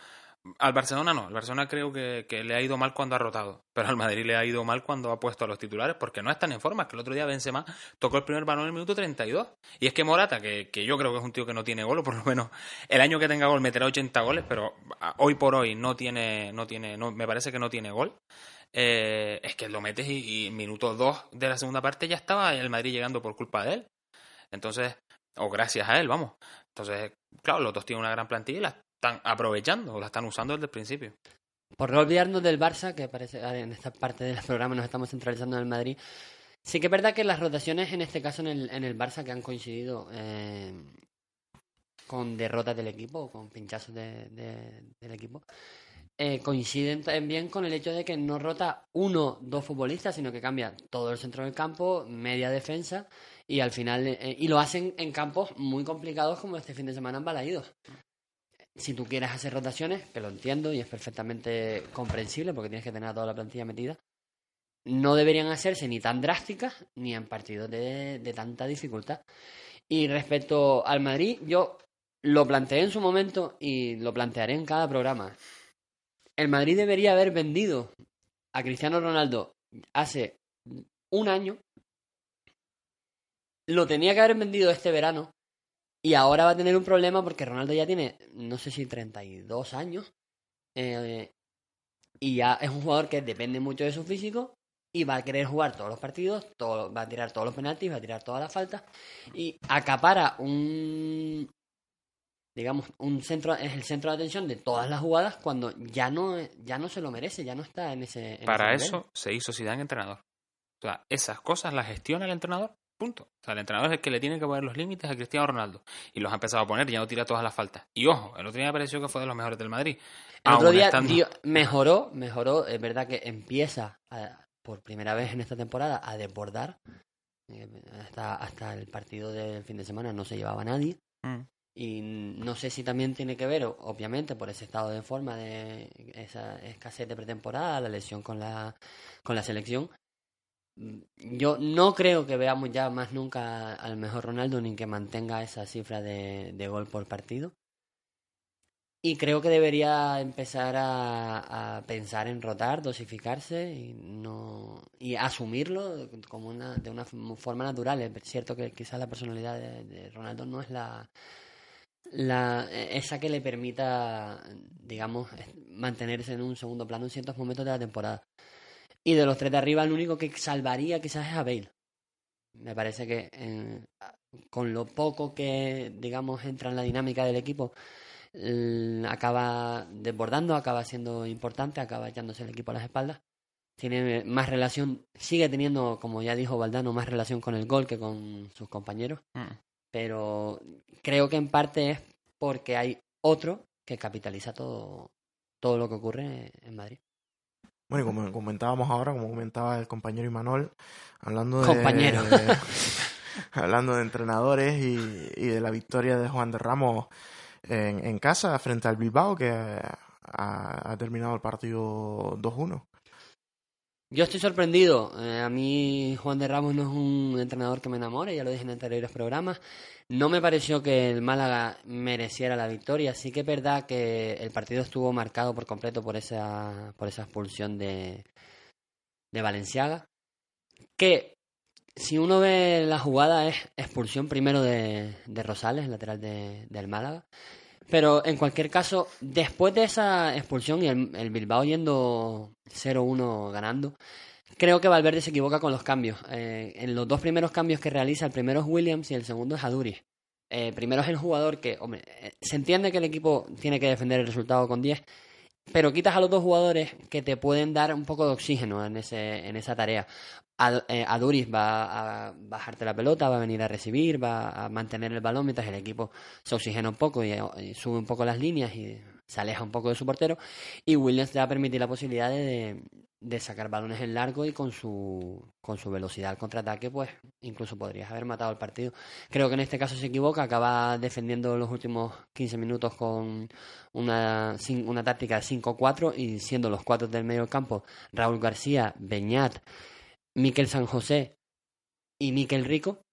Al Barcelona no, al Barcelona creo que, que le ha ido mal cuando ha rotado, pero al Madrid le ha ido mal cuando ha puesto a los titulares porque no están en forma. Que el otro día Benzema tocó el primer balón en el minuto 32. Y es que Morata, que, que yo creo que es un tío que no tiene gol, o por lo menos el año que tenga gol meterá 80 goles, pero hoy por hoy no tiene, no tiene, no, me parece que no tiene gol. Eh, es que lo metes y, y minuto 2 de la segunda parte ya estaba el Madrid llegando por culpa de él. Entonces, o gracias a él, vamos. Entonces, claro, los dos tienen una gran plantilla y la están aprovechando, la están usando desde el principio. Por no olvidarnos del Barça, que parece ah, en esta parte del programa nos estamos centralizando en el Madrid. Sí que es verdad que las rotaciones, en este caso en el, en el Barça, que han coincidido eh, con derrotas del equipo, con pinchazos de- de- del equipo, eh, coinciden también con el hecho de que no rota uno, dos futbolistas, sino que cambia todo el centro del campo, media defensa, y al final, eh, y lo hacen en campos muy complicados como este fin de semana en Balaídos si tú quieres hacer rotaciones, que lo entiendo y es perfectamente comprensible porque tienes que tener a toda la plantilla metida, no deberían hacerse ni tan drásticas ni en partidos de, de tanta dificultad. Y respecto al Madrid, yo lo planteé en su momento y lo plantearé en cada programa. El Madrid debería haber vendido a Cristiano Ronaldo hace un año. Lo tenía que haber vendido este verano y ahora va a tener un problema porque Ronaldo ya tiene, no sé si 32 años. eh, y ya es un jugador que depende mucho de su físico. Y va a querer jugar todos los partidos, todo, va a tirar todos los penaltis, va a tirar todas las faltas. Y acapara un. Digamos, un centro, es el centro de atención de todas las jugadas cuando ya no, ya no se lo merece, ya no está en ese. en Para ese nivel. eso se hizo Zidane entrenador. O sea, esas cosas las gestiona el entrenador, punto. O sea, el entrenador es el que le tiene que poner los límites a Cristiano Ronaldo. Y los ha empezado a poner, ya no tira todas las faltas. Y ojo, el otro día me pareció que fue de los mejores del Madrid. El otro día estando- mejoró, mejoró, es verdad que empieza a- por primera vez en esta temporada a desbordar. Eh, Hasta, hasta el partido del fin de semana no se llevaba a nadie. Mm. Y no sé si también tiene que ver, obviamente, por ese estado de forma de esa escasez de pretemporada, la lesión con la, con la selección. Yo no creo que veamos ya más nunca al mejor Ronaldo ni que mantenga esa cifra de, gol por partido. Y creo que debería empezar a, pensar en rotar, dosificarse y no y asumirlo como una de una forma natural. Es cierto que quizás la personalidad de, Ronaldo no es la, la esa que le permita, digamos, mantenerse en un segundo plano en ciertos momentos de la temporada. Y de los tres de arriba, el único que salvaría quizás es a Bale. Me parece que eh, con lo poco que, digamos, entra en la dinámica del equipo, acaba desbordando, acaba siendo importante, acaba echándose el equipo a las espaldas. Tiene más relación, sigue teniendo, como ya dijo Valdano, más relación con el gol que con sus compañeros. Mm. Pero creo que en parte es porque hay otro que capitaliza todo, todo lo que ocurre en Madrid. Bueno, y como comentábamos ahora, como comentaba el compañero Imanol, hablando de... Compañero. hablando de entrenadores y, y, de la victoria de Juan de Ramos en, en casa frente al Bilbao, que ha, ha terminado el partido 2-1. Yo estoy sorprendido. Eh, a mí Juan de Ramos no es un entrenador que me enamore, ya lo dije en anteriores programas. No me pareció que el Málaga mereciera la victoria. Sí que es verdad que el partido estuvo marcado por completo por esa, por esa expulsión de, de Valenciaga. Que si uno ve la jugada es expulsión primero de, de Rosales, lateral de, del Málaga. Pero en cualquier caso, después de esa expulsión y el, Bilbao yendo 0-1 ganando, creo que Valverde se equivoca con los cambios. Eh, en los dos primeros cambios que realiza, el primero es Williams y el segundo es Aduriz. Eh, primero es el jugador que, hombre, eh, se entiende que el equipo tiene que defender el resultado con 10, pero quitas a los dos jugadores que te pueden dar un poco de oxígeno en, ese, en esa tarea. Aduriz va a bajarte la pelota, va a venir a recibir, va a mantener el balón mientras el equipo se oxigena un poco y, sube un poco las líneas y se aleja un poco de su portero. Y Williams te va a permitir la posibilidad de, de sacar balones en largo y con su, con su velocidad al contraataque, pues incluso podrías haber matado el partido. Creo que en este caso se equivoca, acaba defendiendo los últimos 15 minutos con una, una táctica de 5-4 y siendo los cuatro del medio campo Raúl García, Beñat, Miquel San José y Miquel Rico.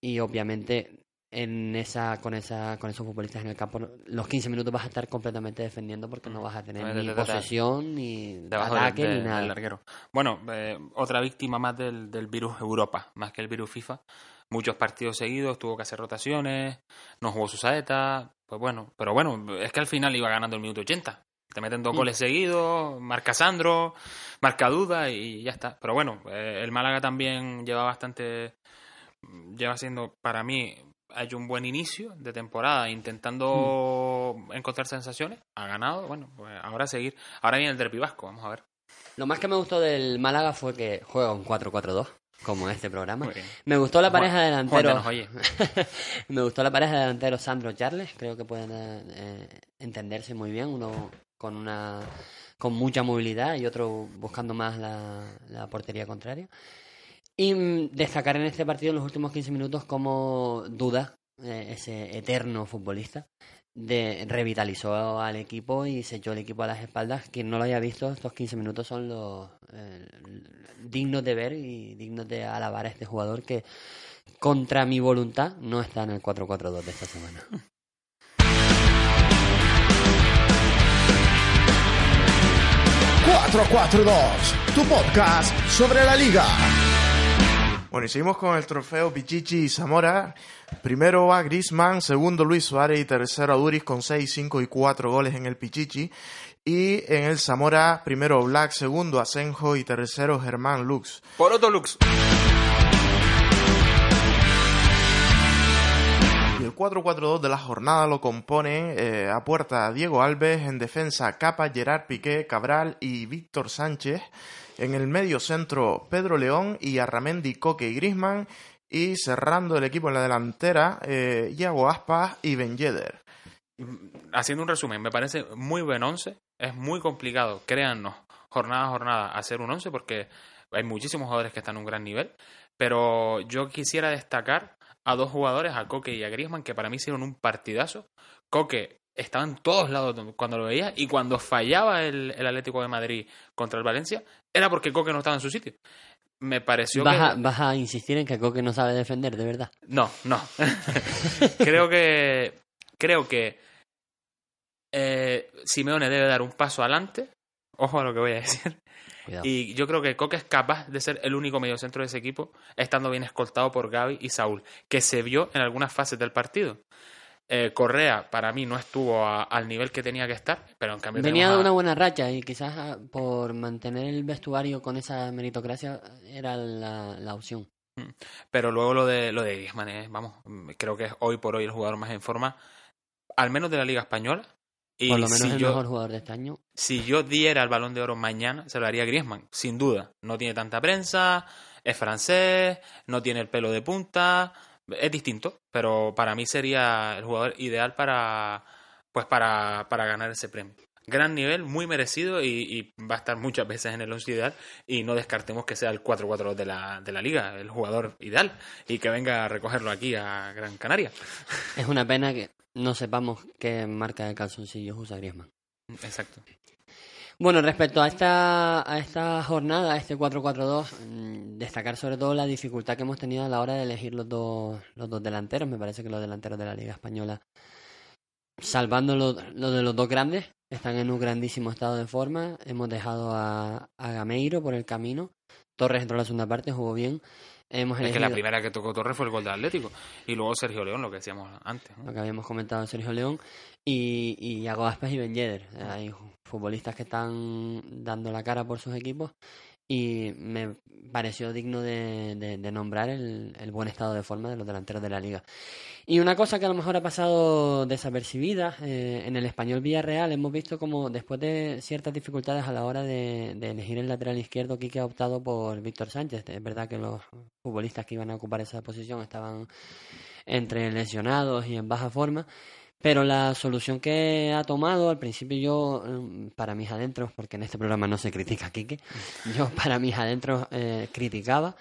Y obviamente en esa, con esa, con esos futbolistas en el campo, los 15 minutos vas a estar completamente defendiendo porque no vas a tener ni posesión, ni ataque, ni nada. larguero. Bueno, eh, otra víctima más del, del virus Europa, más que el virus FIFA. Muchos partidos seguidos, tuvo que hacer rotaciones, no jugó su saeta, pues bueno, pero bueno, es que al final iba ganando el minuto 80. Te meten dos goles seguidos, marca Sandro, marca Duda y ya está. Pero bueno, eh, el Málaga también lleva bastante, lleva siendo para mí ha hecho un buen inicio de temporada intentando mm. encontrar sensaciones. Ha ganado, bueno, pues ahora seguir. Ahora viene el derbi vasco, vamos a ver. Lo más que me gustó del Málaga fue que juega un 4-4-2, como este programa. Me gustó la pareja de delanteros. me gustó la pareja de delanteros Sandro Charles, creo que pueden eh, entenderse muy bien, uno con una con mucha movilidad y otro buscando más la, la portería contraria. Y destacar en este partido en los últimos 15 minutos como Duda, eh, ese eterno futbolista, de, revitalizó al equipo y se echó el equipo a las espaldas. Quien no lo haya visto, estos 15 minutos son los eh, dignos de ver y dignos de alabar a este jugador que contra mi voluntad no está en el 4-4-2 de esta semana. ...442, tu podcast sobre la liga. Bueno, y seguimos con el trofeo Pichichi y Zamora. Primero va Grisman, segundo Luis Suárez y tercero Aduriz con 6, 5 y 4 goles en el Pichichi. Y en el Zamora, primero Black, segundo Asenjo y tercero Germán Lux. Por otro Lux. El 4-4-2 de la jornada lo componen eh, a puerta Diego Alves, en defensa Capa, Gerard Piqué, Cabral y Víctor Sánchez. En el medio centro, Pedro León y Arramendi, Coque y Grisman. Y cerrando el equipo en la delantera, eh, Iago Aspas y Ben Yedder. Haciendo un resumen, me parece muy buen once. Es muy complicado, créannos, jornada a jornada, hacer un once porque hay muchísimos jugadores que están en un gran nivel. Pero yo quisiera destacar a dos jugadores, a Coque y a Griezmann, que para mí hicieron un partidazo. Coque estaba en todos lados cuando lo veía y cuando fallaba el, el, Atlético de Madrid contra el Valencia era porque Coque no estaba en su sitio. Me pareció ¿Vas que... A, ¿Vas a insistir en que Coque no sabe defender, de verdad? No, no. creo que... Creo que eh, Simeone debe dar un paso adelante. Ojo a lo que voy a decir. Cuidado. Y yo creo que Coque es capaz de ser el único mediocentro de ese equipo, estando bien escoltado por Gaby y Saúl, que se vio en algunas fases del partido. Eh, Correa para mí no estuvo a, al nivel que tenía que estar, pero en cambio venía de a... una buena racha y quizás ah, por mantener el vestuario con esa meritocracia era la, la opción. Mm. Pero luego lo de lo de Griezmann, eh, vamos, creo que es hoy por hoy el jugador más en forma, al menos de la Liga española. Y por lo menos si el yo, mejor jugador de este año. Si yo diera el balón de oro mañana, se lo haría a Griezmann, sin duda. No tiene tanta prensa, es francés, no tiene el pelo de punta, es distinto, pero para mí sería el jugador ideal para, pues para, para ganar ese premio. Gran nivel, muy merecido y, y va a estar muchas veces en el once ideal y no descartemos que sea el 4-4 de la, de la liga, el jugador ideal y que venga a recogerlo aquí a Gran Canaria. Es una pena que no sepamos qué marca de calzoncillos usa Griezmann. Exacto. Bueno, respecto a esta, a esta jornada, a este 4-4-2, mm, destacar sobre todo la dificultad que hemos tenido a la hora de elegir los dos, los dos delanteros. Me parece que los delanteros de la Liga Española, salvando los lo de los dos grandes, están en un grandísimo estado de forma. Hemos dejado a, a Gameiro por el camino. Torres entró en la segunda parte, jugó bien. Hemos Es que la primera que tocó Torres fue el gol de Atlético y luego Sergio León, lo que decíamos antes. ¿no? lo que habíamos comentado Sergio León, y, y Iago Aspas y Ben Yedder. Hay futbolistas que están dando la cara por sus equipos y me pareció digno de, de- nombrar el, el buen estado de forma de los delanteros de la liga. Y una cosa que a lo mejor ha pasado desapercibida, eh, en el español Villarreal hemos visto como después de ciertas dificultades a la hora de, de elegir el lateral izquierdo, Quique ha optado por Víctor Sánchez. Es verdad que los futbolistas que iban a ocupar esa posición estaban entre lesionados y en baja forma. Pero la solución que ha tomado, al principio yo, mm, para mis adentros, porque en este programa no se critica Quique, yo para mis adentros eh, criticaba,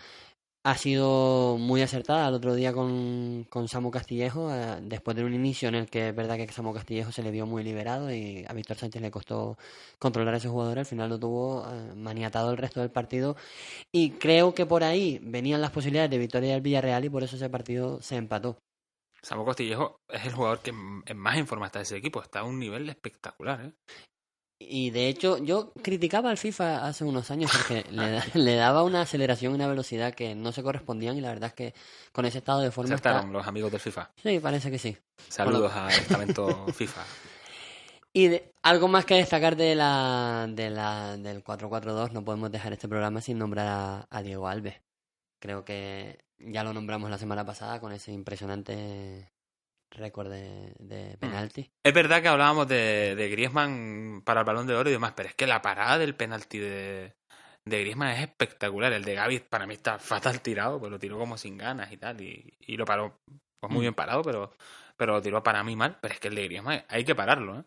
ha sido muy acertada el otro día con, con Samu Castillejo, eh, después de un inicio en el que es verdad que Samu Castillejo se le vio muy liberado y a Víctor Sánchez le costó controlar a ese jugador, al final lo tuvo eh, maniatado el resto del partido y creo que por ahí venían las posibilidades de victoria del Villarreal y por eso ese partido se empató. Samu Costillejo es el jugador que en más en forma está de ese equipo, está a un nivel espectacular. ¿eh? Y de hecho, yo criticaba al FIFA hace unos años porque le, da- le daba una aceleración y una velocidad que no se correspondían y la verdad es que con ese estado de forma está... Acertaron los amigos del FIFA. Sí, parece que sí. Saludos al estamento FIFA. Y de- algo más que destacar de la, de la, del 4-4-2, no podemos dejar este programa sin nombrar a, a Diego Alves. Creo que ya lo nombramos la semana pasada con ese impresionante récord de, de penalti. Es verdad que hablábamos de, de Griezmann para el balón de oro y demás, pero es que la parada del penalti de, de Griezmann es espectacular. El de Gaby para mí está fatal tirado, pues lo tiró como sin ganas y tal, y, y lo paró pues muy Mm. bien parado, pero, pero lo tiró para mí mal. Pero es que el de Griezmann hay que pararlo, ¿eh?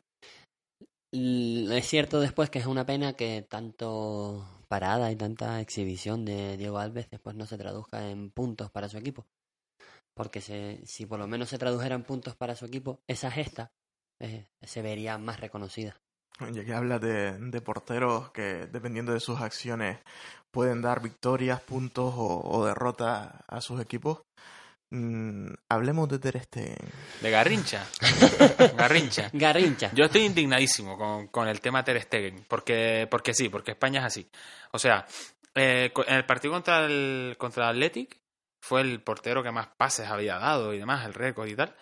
Es cierto después que es una pena que tanto parada y tanta exhibición de Diego Alves después no se traduzca en puntos para su equipo. Porque se, si por lo menos se tradujeran puntos para su equipo, esa gesta eh, se vería más reconocida. Ya que hablas de, de porteros que, dependiendo de sus acciones, pueden dar victorias, puntos o derrotas a sus equipos, mm, hablemos de Ter Stegen. De Garrincha. Garrincha. Garrincha. Yo estoy indignadísimo con, con el tema Ter Stegen, porque, porque sí, porque España es así. O sea, eh, en el partido contra el, contra el Athletic fue el portero que más pases había dado y demás, el récord y tal.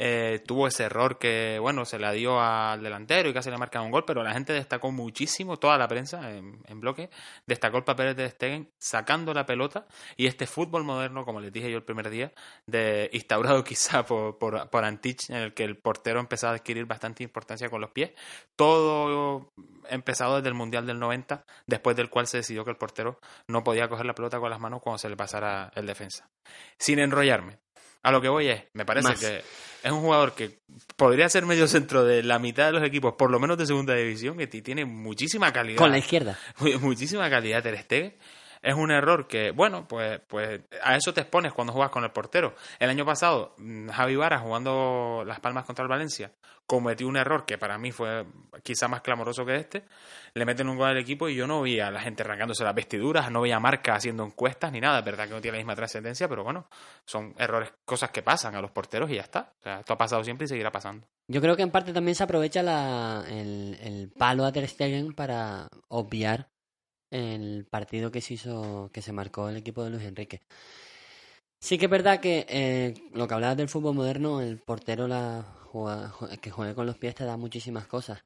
Eh, tuvo ese error que, bueno, se la dio al delantero y casi le marcan un gol, pero la gente destacó muchísimo, toda la prensa en, bloque, destacó el papel de Stegen sacando la pelota y este fútbol moderno, como les dije yo el primer día, de instaurado quizá por, por, por Antich, en el que el portero empezaba a adquirir bastante importancia con los pies. Todo empezado desde el Mundial del 90, después del cual se decidió que el portero no podía coger la pelota con las manos cuando se le pasara el defensa. Sin enrollarme. A lo que voy es, me parece Más. que es un jugador que podría ser medio centro de la mitad de los equipos, por lo menos de segunda división, que tiene muchísima calidad. Con la izquierda. Mu- muchísima calidad Ter Stegen. Es un error que, bueno, pues, pues a eso te expones cuando juegas con el portero. El año pasado, mm, Javi Vara, jugando Las Palmas contra el Valencia, cometió un error que para mí fue quizá más clamoroso que este. Le meten un gol al equipo y yo no veía a la gente arrancándose las vestiduras, no veía Marca haciendo encuestas ni nada. Es verdad que no tiene la misma trascendencia, pero bueno, son errores, cosas que pasan a los porteros y ya está. O sea, esto ha pasado siempre y seguirá pasando. Yo creo que en parte también se aprovecha la, el, el palo a Ter Stegen para obviar el partido que se hizo, que se marcó el equipo de Luis Enrique. Sí que es verdad que eh, lo que hablabas del fútbol moderno, el portero la juega- que juegue con los pies te da muchísimas cosas.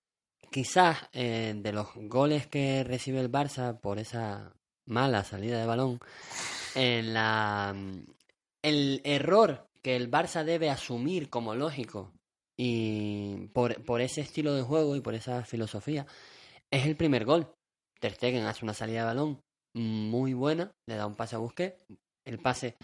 Quizás eh, de los goles que recibe el Barça por esa mala salida de balón, en la, el error que el Barça debe asumir como lógico y por, por ese estilo de juego y por esa filosofía es el primer gol. Ter Stegen hace una salida de balón muy buena, le da un pase a Busquets, el pase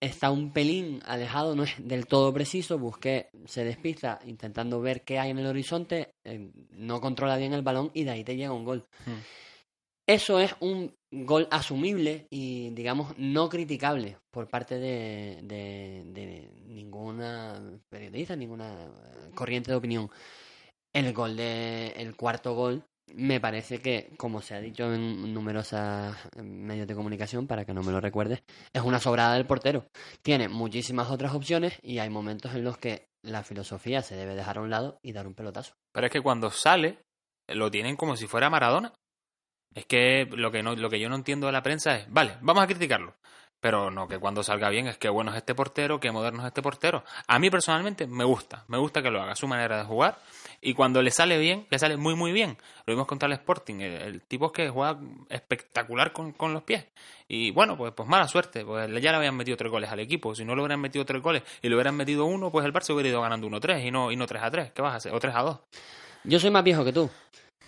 está un pelín alejado, no es del todo preciso. Busqué, se despista intentando ver qué hay en el horizonte, eh, no controla bien el balón y de ahí te llega un gol. Hmm. Eso es un gol asumible y, digamos, no criticable por parte de, de, de ninguna periodista, ninguna corriente de opinión. El gol de, el cuarto gol me parece que, como se ha dicho en numerosos medios de comunicación, para que no me lo recuerdes, es una sobrada del portero. Tiene muchísimas otras opciones y hay momentos en los que la filosofía se debe dejar a un lado y dar un pelotazo. Pero es que cuando sale, lo tienen como si fuera Maradona. Es que lo que, no, lo que yo no entiendo de la prensa es, vale, vamos a criticarlo. Pero no que cuando salga bien es que bueno es este portero, que moderno es este portero. A mí personalmente me gusta, me gusta que lo haga, su manera de jugar. Y cuando le sale bien, le sale muy muy bien. Lo vimos contra el Sporting, el, el tipo es que juega espectacular con, con, los pies. Y bueno, pues, pues mala suerte, pues ya le habían metido tres goles al equipo. Si no le hubieran metido tres goles y le hubieran metido uno, pues el Barça hubiera ido ganando 1-3 y no, y no 3-3. ¿Qué vas a hacer? O 3-2. Yo soy más viejo que tú.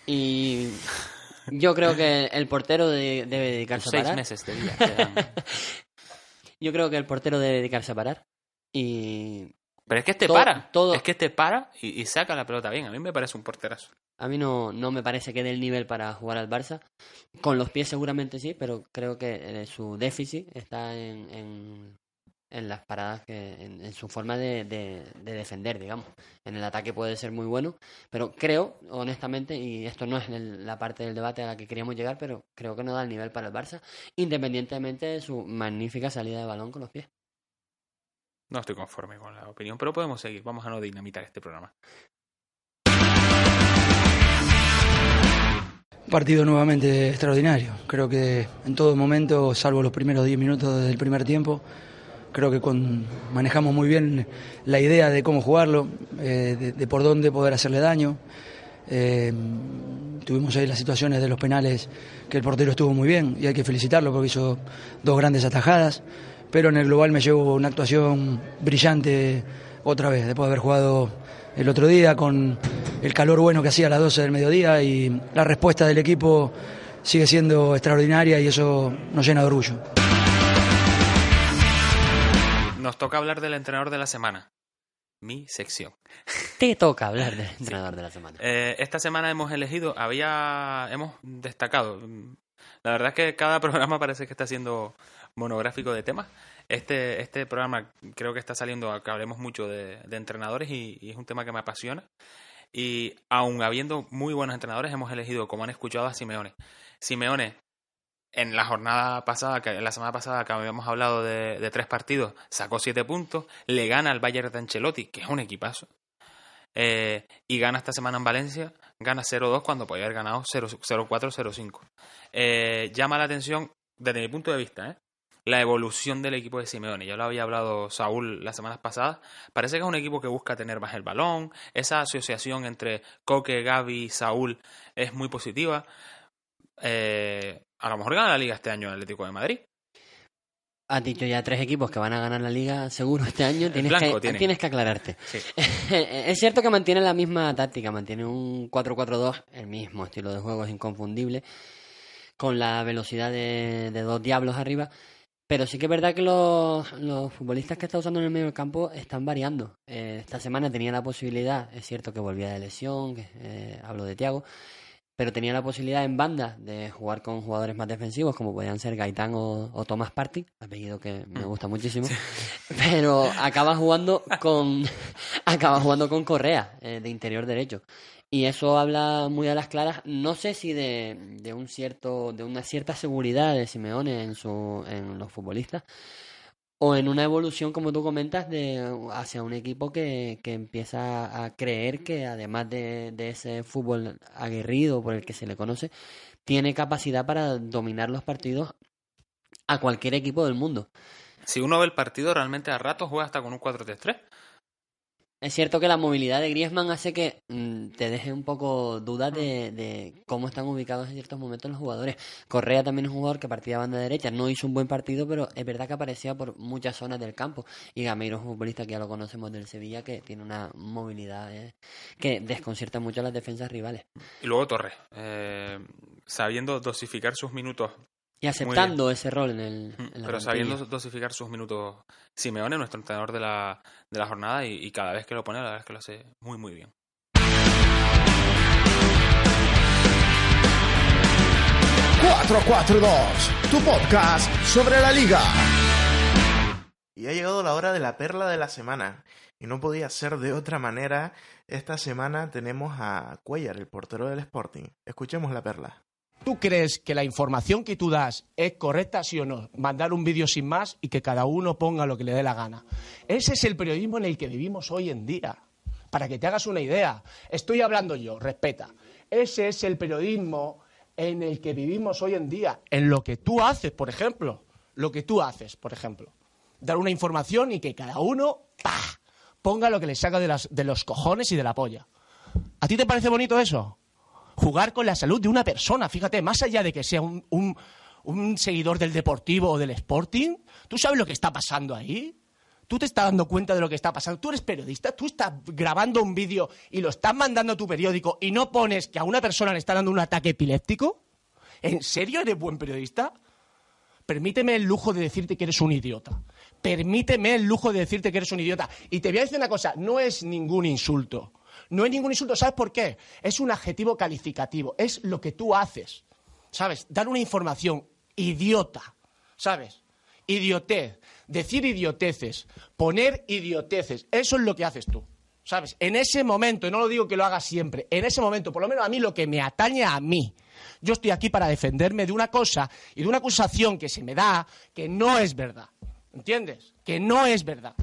Y yo creo que el portero de, debe dedicarse Seis a parar. meses de día. Yo creo que el portero debe dedicarse a parar. Y. Pero es que este todo, para. Todo... Es que este para y, y, saca la pelota bien. A mí me parece un porterazo. A mí no, no me parece que dé el nivel para jugar al Barça. Con los pies seguramente sí, pero creo que eh, su déficit está en, en, en las paradas, que en, en su forma de, de, de, defender, digamos. En el ataque puede ser muy bueno, pero creo, honestamente, y esto no es el, la parte del debate a la que queríamos llegar, pero creo que no da el nivel para el Barça, independientemente de su magnífica salida de balón con los pies. No estoy conforme con la opinión, pero podemos seguir. Vamos a no dinamitar este programa. Partido nuevamente extraordinario. Creo que en todo momento, salvo los primeros 10 minutos del primer tiempo, creo que con, manejamos muy bien la idea de cómo jugarlo, eh, de, por dónde poder hacerle daño. Eh, tuvimos ahí las situaciones de los penales que el portero estuvo muy bien y hay que felicitarlo porque hizo dos grandes atajadas, pero en el global me llevo una actuación brillante otra vez, después de haber jugado el otro día con el calor bueno que hacía a las 12 del mediodía y la respuesta del equipo sigue siendo extraordinaria y eso nos llena de orgullo. Nos toca hablar del entrenador de la semana. Mi sección. Te toca hablar del entrenador sí. de la semana. Eh, esta semana hemos elegido, había, hemos destacado. La verdad es que cada programa parece que está siendo monográfico de temas. Este, este programa creo que está saliendo, que hablemos mucho de, de entrenadores y, y, es un tema que me apasiona. Y aun habiendo muy buenos entrenadores, hemos elegido, como han escuchado, a Simeone. Simeone, en la jornada pasada, que la semana pasada que habíamos hablado de, de, tres partidos, sacó siete puntos, le gana al Bayern de Ancelotti, que es un equipazo, eh, y gana esta semana en Valencia, gana 0-2 cuando podía haber ganado 0-4-0-5. Eh, llama la atención, desde mi punto de vista, ¿eh? la evolución del equipo de Simeone. Ya lo había hablado Saúl las semanas pasadas. Parece que es un equipo que busca tener más el balón. Esa asociación entre Coque, Gaby y Saúl es muy positiva. Eh, a lo mejor gana la liga este año el Atlético de Madrid. Has dicho ya tres equipos que van a ganar la liga seguro este año. Tienes, que, tiene. tienes que aclararte. Sí. es cierto que mantiene la misma táctica, mantiene un 4-4-2, el mismo estilo de juego, es inconfundible, con la velocidad de, de dos diablos arriba. Pero sí que es verdad que los, los, futbolistas que está usando en el medio del campo están variando. Eh, esta semana tenía la posibilidad, es cierto que volvía de lesión, eh, hablo de Tiago, pero tenía la posibilidad en banda de jugar con jugadores más defensivos, como podían ser Gaitán o, o Tomás Party, apellido que me gusta muchísimo, pero acaba jugando con acaba jugando con Correa eh, de interior derecho. Y eso habla muy a las claras, no sé si de, de un cierto, de una cierta seguridad de Simeone en su, en los futbolistas, o en una evolución, como tú comentas, de hacia un equipo que, que empieza a creer que además de, de, ese fútbol aguerrido por el que se le conoce, tiene capacidad para dominar los partidos a cualquier equipo del mundo. Si uno ve el partido, realmente a ratos juega hasta con un 4-3-3. Es cierto que la movilidad de Griezmann hace que mmm, te deje un poco dudas de, de, cómo están ubicados en ciertos momentos los jugadores. Correa también es un jugador que partía a banda derecha, no hizo un buen partido, pero es verdad que aparecía por muchas zonas del campo. Y Gameiro es un futbolista que ya lo conocemos del Sevilla, que tiene una movilidad eh, que desconcierta mucho a las defensas rivales. Y luego Torres, eh, sabiendo dosificar sus minutos Y aceptando ese rol en el. En Pero sabiendo dosificar sus minutos Simeone, nuestro entrenador de la, de la jornada, y, y cada vez que lo pone, la verdad es que lo hace muy, muy bien. 442, tu podcast sobre la liga. Y ha llegado la hora de la perla de la semana. Y no podía ser de otra manera. Esta semana tenemos a Cuellar, el portero del Sporting. Escuchemos la perla. ¿Tú crees que la información que tú das es correcta, sí o no? Mandar un vídeo sin más y que cada uno ponga lo que le dé la gana. Ese es el periodismo en el que vivimos hoy en día. Para que te hagas una idea. Estoy hablando yo, respeta. Ese es el periodismo en el que vivimos hoy en día, en lo que tú haces, por ejemplo, lo que tú haces, por ejemplo. Dar una información y que cada uno ponga lo que le saca de, de los cojones y de la polla. ¿A ti te parece bonito eso? Jugar con la salud de una persona, fíjate, más allá de que sea un, un, seguidor del deportivo o del sporting, ¿tú sabes lo que está pasando ahí? ¿Tú te estás dando cuenta de lo que está pasando? ¿Tú eres periodista? ¿Tú estás grabando un vídeo y lo estás mandando a tu periódico y no pones que a una persona le está dando un ataque epiléptico? ¿En serio eres buen periodista? Permíteme el lujo de decirte que eres un idiota. Permíteme el lujo de decirte que eres un idiota. Y te voy a decir una cosa, no es ningún insulto. No es ningún insulto, ¿sabes por qué? Es un adjetivo calificativo, es lo que tú haces. ¿Sabes? Dar una información idiota, ¿sabes? Idiotez decir idioteces, poner idioteces, eso es lo que haces tú. ¿Sabes? En ese momento, y no lo digo que lo hagas siempre, en ese momento, por lo menos a mí lo que me atañe a mí, yo estoy aquí para defenderme de una cosa y de una acusación que se me da que no es verdad. ¿Entiendes? Que no es verdad.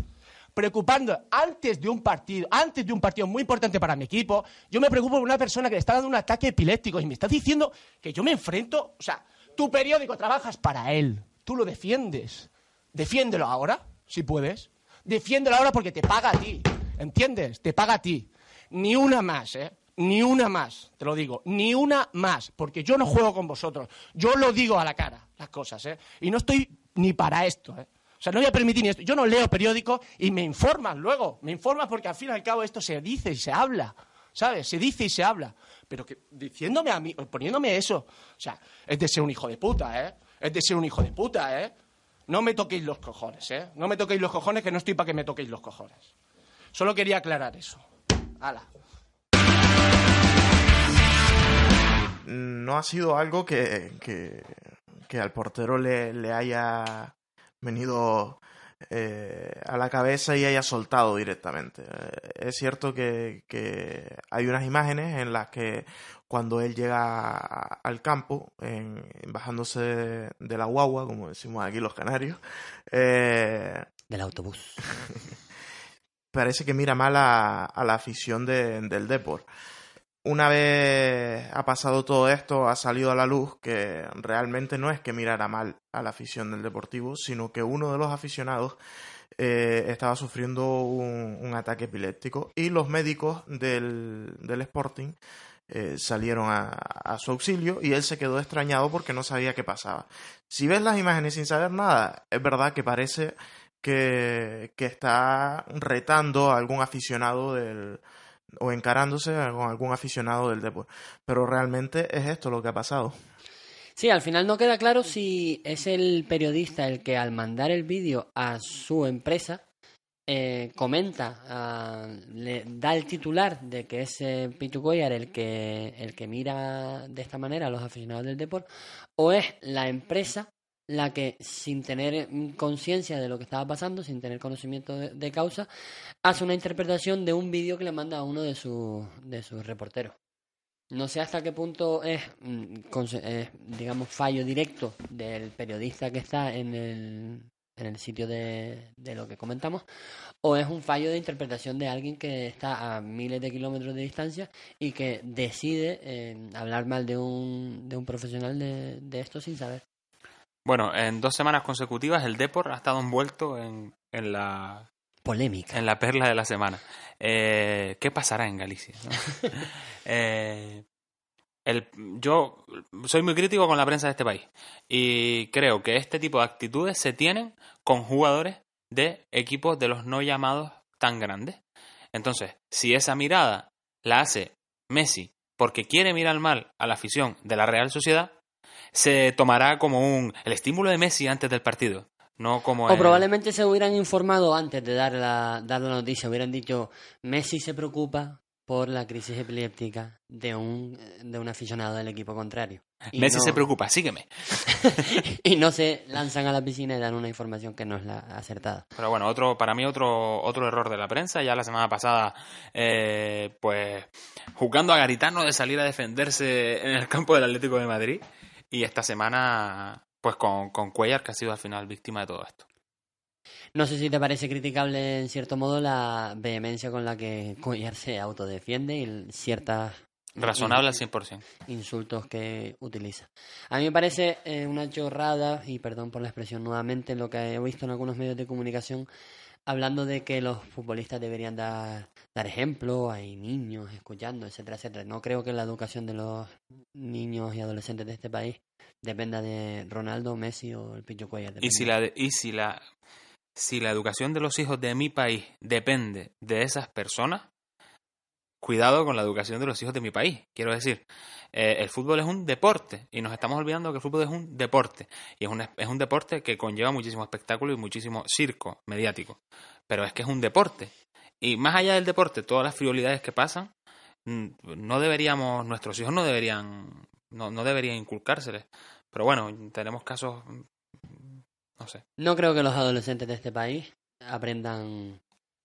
Preocupando antes de un partido, antes de un partido muy importante para mi equipo, yo me preocupo por una persona que le está dando un ataque epiléptico y me está diciendo que yo me enfrento, o sea, tu periódico trabajas para él, tú lo defiendes. Defiéndelo ahora, si puedes. Defiéndelo ahora porque te paga a ti. ¿Entiendes? Te paga a ti. Ni una más, ¿eh? Ni una más, te lo digo. Ni una más. Porque yo no juego con vosotros. Yo lo digo a la cara, las cosas, ¿eh? Y no estoy ni para esto, ¿eh? O sea, no voy a permitir ni esto. Yo no leo periódico y me informan luego. Me informan porque al fin y al cabo esto se dice y se habla. ¿Sabes? Se dice y se habla. Pero que diciéndome a mí, poniéndome eso. O sea, es de ser un hijo de puta, ¿eh? Es de ser un hijo de puta, ¿eh? No me toquéis los cojones, ¿eh? No me toquéis los cojones, que no estoy para que me toquéis los cojones. Solo quería aclarar eso. Hala. No ha sido algo que, que, al portero le, le haya venido eh, a la cabeza y haya soltado directamente. Eh, es cierto que, que, hay unas imágenes en las que cuando él llega al campo, en, bajándose de, la guagua, como decimos aquí los canarios. Eh, del autobús. parece que mira mal a, la afición del Deport. Una vez ha pasado todo esto, ha salido a la luz que realmente no es que mirara mal a la afición del Deportivo, sino que uno de los aficionados eh, estaba sufriendo un, ataque epiléptico y los médicos del, del Sporting eh, salieron a, su auxilio y él se quedó extrañado porque no sabía qué pasaba. Si ves las imágenes sin saber nada, es verdad que parece que, que está retando a algún aficionado del o encarándose con algún aficionado del deporte. Pero realmente es esto lo que ha pasado. Sí, al final no queda claro si es el periodista el que al mandar el vídeo a su empresa eh, comenta, ah, le da el titular de que es eh, Pitu el que, el que mira de esta manera a los aficionados del deporte, o es la empresa la que sin tener conciencia de lo que estaba pasando, sin tener conocimiento de, causa, hace una interpretación de un vídeo que le manda a uno de, sus de sus reporteros. No sé hasta qué punto es, mm, digamos, fallo directo del periodista que está en el, en el sitio de, de, lo que comentamos, o es un fallo de interpretación de alguien que está a miles de kilómetros de distancia y que decide eh, hablar mal de un, de un profesional de, de, esto sin saber. Bueno, en dos semanas consecutivas el Depor ha estado envuelto en, en la polémica. En la perla de la semana. Eh, ¿Qué pasará en Galicia? eh, el, yo soy muy crítico con la prensa de este país y creo que este tipo de actitudes se tienen con jugadores de equipos de los no llamados tan grandes. Entonces, si esa mirada la hace Messi porque quiere mirar mal a la afición de la Real Sociedad, se tomará como un el estímulo de Messi antes del partido. No como o probablemente se hubieran informado antes de dar la, dar la noticia, hubieran dicho Messi se preocupa por la crisis epiléptica de un, de un aficionado del equipo contrario. Messi se preocupa, sígueme. y no se lanzan a la piscina y dan una información que no es la acertada. Pero bueno, otro para mí otro otro error de la prensa. Ya la semana pasada, eh, pues jugando a Garitano de salir a defenderse en el campo del Atlético de Madrid. Y esta semana, pues con, con Cuellar, que ha sido al final víctima de todo esto. No sé si te parece criticable en cierto modo la vehemencia con la que Cuellar se autodefiende y ciertas Razonable al 100%. Insultos que utiliza. A mí me parece eh, una chorrada, y perdón por la expresión nuevamente, lo que he visto en algunos medios de comunicación, hablando de que los futbolistas deberían dar, dar ejemplo, hay niños escuchando, etcétera, etcétera. No creo que la educación de los niños y adolescentes de este país dependa de Ronaldo, Messi o el Picho Cuellar. Y si la, y si la, si la educación de los hijos de mi país depende de esas personas, cuidado con la educación de los hijos de mi país. Quiero decir, eh, el fútbol es un deporte y nos estamos olvidando que el fútbol es un deporte. Y es un, es un deporte que conlleva muchísimo espectáculo y muchísimo circo mediático. Pero es que es un deporte. Y más allá del deporte, todas las frivolidades que pasan, mm, no deberíamos, nuestros hijos no deberían, no, no deberían inculcárseles. Pero bueno, tenemos casos, mm, no sé. No creo que los adolescentes de este país aprendan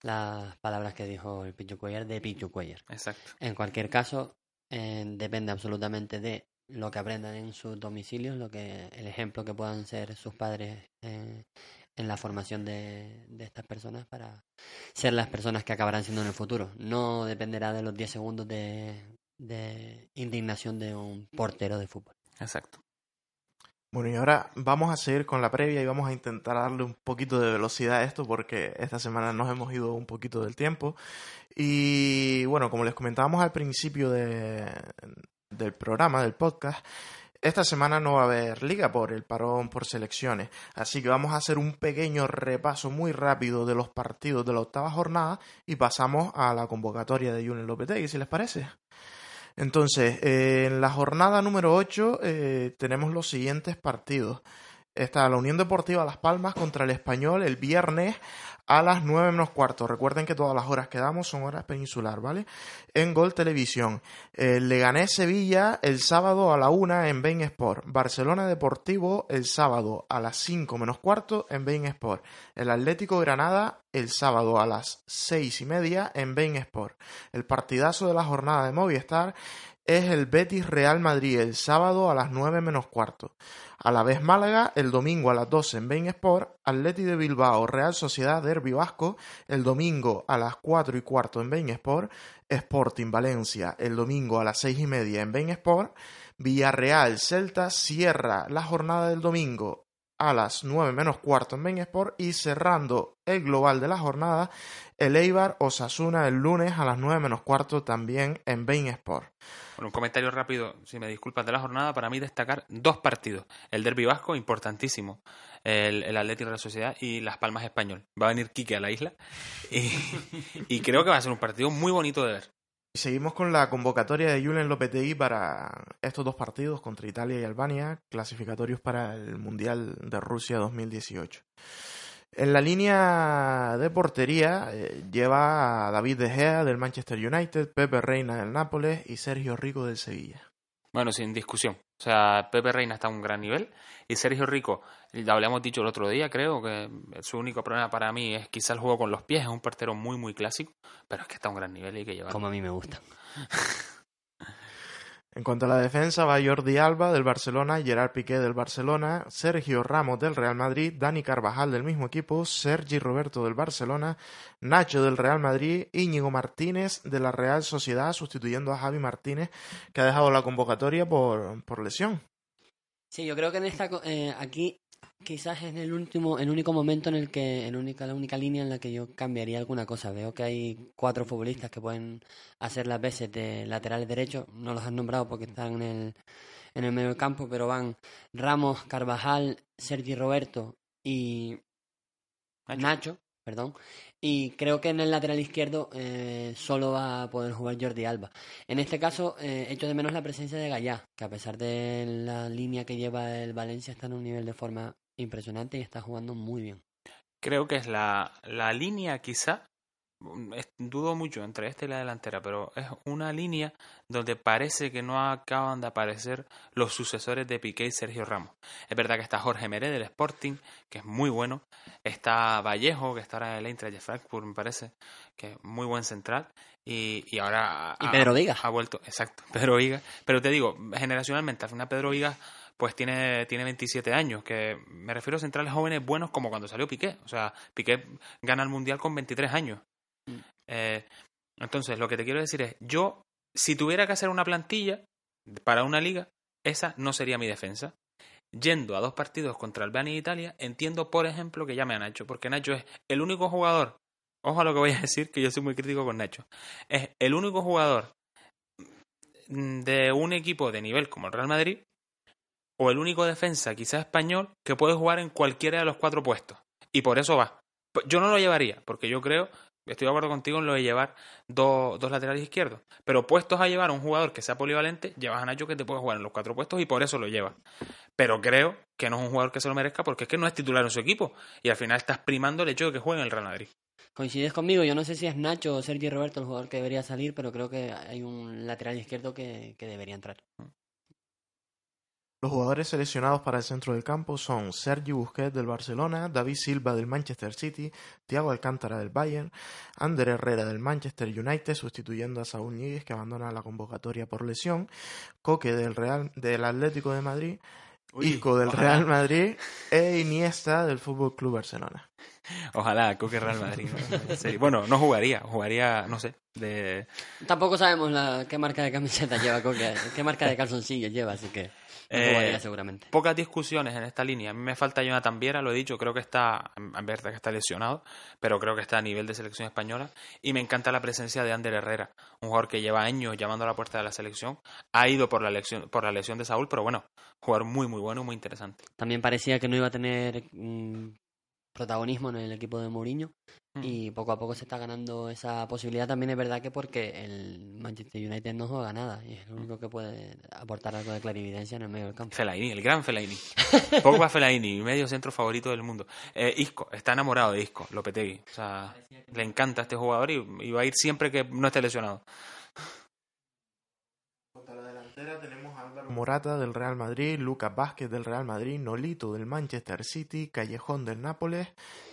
las palabras que dijo el Pichu Cuellar de Pichu Cuellar. Exacto. En cualquier caso, eh, depende absolutamente de lo que aprendan en sus domicilios, lo que el ejemplo que puedan ser sus padres eh, en la formación de, de, estas personas para ser las personas que acabarán siendo en el futuro. No dependerá de los 10 segundos de, de indignación de un portero de fútbol. Exacto. Bueno, y ahora vamos a seguir con la previa y vamos a intentar darle un poquito de velocidad a esto porque esta semana nos hemos ido un poquito del tiempo. Y bueno, como les comentábamos al principio de, del programa, del podcast, esta semana no va a haber liga por el parón por selecciones, así que vamos a hacer un pequeño repaso muy rápido de los partidos de la octava jornada y pasamos a la convocatoria de Julen Lopetegui, si les parece. Entonces, eh, en la jornada número 8 eh, tenemos los siguientes partidos. Está la Unión Deportiva Las Palmas contra el Español el viernes a las 9 menos cuarto. Recuerden que todas las horas que damos son horas peninsular, ¿vale? En Gol Televisión. El Leganés Sevilla el sábado a la 1 en Bain Sport. Barcelona Deportivo el sábado a las 5 menos cuarto en Bain Sport. El Atlético Granada el sábado a las 6 y media en Bain Sport. El partidazo de la jornada de Movistar es el Betis Real Madrid el sábado a las 9 menos cuarto. A la vez Málaga el domingo a las 12 en Bain Sport, Atleti de Bilbao Real Sociedad Derby Vasco el domingo a las 4 y cuarto en Bain Sport, Sporting Valencia el domingo a las 6 y media en Bain Sport, Villarreal Celta cierra la jornada del domingo a las 9 menos cuarto en Bain Sport y cerrando el global de la jornada, el Eibar Osasuna el lunes a las 9 menos cuarto también en Bain Sport. Bueno, un comentario rápido, si me disculpas, de la jornada, para mí destacar dos partidos. El Derby Vasco, importantísimo, el, el Atlético de la Sociedad y Las Palmas Español. Va a venir Quique a la isla y, y creo que va a ser un partido muy bonito de ver. Y seguimos con la convocatoria de Julen Lopetegui para estos dos partidos contra Italia y Albania, clasificatorios para el Mundial de Rusia 2018. En la línea de portería eh, lleva a David De Gea del Manchester United, Pepe Reina del Nápoles y Sergio Rico del Sevilla. Bueno, sin discusión. O sea, Pepe Reina está a un gran nivel y Sergio Rico, lo habíamos dicho el otro día, creo que su único problema para mí es quizá el juego con los pies, es un portero muy, muy clásico, pero es que está a un gran nivel y hay que llevarlo. Como a mí me gusta. En cuanto a la defensa, va Jordi Alba del Barcelona, Gerard Piqué del Barcelona, Sergio Ramos del Real Madrid, Dani Carvajal del mismo equipo, Sergi Roberto del Barcelona, Nacho del Real Madrid, Íñigo Martínez de la Real Sociedad, sustituyendo a Javi Martínez, que ha dejado la convocatoria por, por lesión. Sí, yo creo que en esta eh, aquí quizás es el último, el único momento en el que, en única, la única línea en la que yo cambiaría alguna cosa. Veo que hay cuatro futbolistas que pueden hacer las veces de laterales derechos. No los han nombrado porque están en el, en el medio campo, pero van Ramos, Carvajal, Sergi Roberto y Nacho. perdón. Y creo que en el lateral izquierdo eh, solo va a poder jugar Jordi Alba. En este caso, eh, echo de menos la presencia de Gallá, que a pesar de la línea que lleva el Valencia, está en un nivel de forma impresionante y está jugando muy bien. Creo que es la, la línea quizá Mm, dudo mucho entre esta y la delantera, pero es una línea donde parece que no acaban de aparecer los sucesores de Piqué y Sergio Ramos. Es verdad que está Jorge Meré del Sporting, que es muy bueno. Está Vallejo, que está ahora en el Eintracht de Frankfurt, me parece, que es muy buen central. Y, y ahora... Y Pedro Viga. Ha vuelto, exacto, Pedro Viga. Pero te digo, generacionalmente, al final Pedro Viga pues tiene, tiene 27 años, que me refiero a centrales jóvenes buenos como cuando salió Piqué. O sea, Piqué gana el Mundial con 23 años. Eh, entonces, lo que te quiero decir es, yo, si tuviera que hacer una plantilla para una liga, esa no sería mi defensa. Yendo a dos partidos contra Albania e Italia, entiendo, por ejemplo, que llame a Nacho, porque Nacho es el único jugador, ojo a lo que voy a decir, que yo soy muy crítico con Nacho, es el único jugador de un equipo de nivel como el Real Madrid, o el único defensa, quizás español, que puede jugar en cualquiera de los cuatro puestos. Y por eso va. Yo no lo llevaría, porque yo creo estoy de acuerdo contigo en lo de llevar dos, dos laterales izquierdos. Pero puestos a llevar a un jugador que sea polivalente, llevas a Nacho que te puede jugar en los cuatro puestos y por eso lo llevas. Pero creo que no es un jugador que se lo merezca porque es que no es titular en su equipo. Y al final estás primando el hecho de que juegue en el Real Madrid. Coincides conmigo, yo no sé si es Nacho o Sergio Roberto el jugador que debería salir, pero creo que hay un lateral izquierdo que, que debería entrar. Los jugadores seleccionados para el centro del campo son Sergi Busquets del Barcelona, David Silva del Manchester City, Thiago Alcántara del Bayern, Ander Herrera del Manchester United sustituyendo a Saúl Ñíguez que abandona la convocatoria por lesión, Coque del Real del Atlético de Madrid, Isco del Real Madrid e Iniesta del Fútbol Club Barcelona. Ojalá, Coque Real Madrid. Bueno, no jugaría, jugaría, no sé, de... Tampoco sabemos la, qué marca de camiseta lleva Coque, qué marca de calzoncillos lleva, así que... Eh, seguramente. Pocas discusiones en esta línea. A mí me falta Jonathan Viera, lo he dicho, creo que está, en verdad que está lesionado, pero creo que está a nivel de selección española. Y me encanta la presencia de Ander Herrera, un jugador que lleva años llamando a la puerta de la selección. Ha ido por la, lesión, por la lesión de Saúl, pero bueno, jugador muy, muy bueno, muy interesante. También parecía que no iba a tener mm, protagonismo en el equipo de Mourinho mm. y poco a poco se está ganando esa posibilidad. También es verdad que porque el Manchester United no juega nada y es el único que puede aportar algo de clarividencia en el medio del campo. Fellaini, el gran Fellaini. Pogba Fellaini, medio centro favorito del mundo. Eh, Isco, está enamorado de Isco, Lopetegui. O sea, le encanta a este jugador y, y va a ir siempre que no esté lesionado. tenemos a Álvaro Morata del Real Madrid, Lucas Vázquez del Real Madrid, Nolito del Manchester City, Callejón del Nápoles,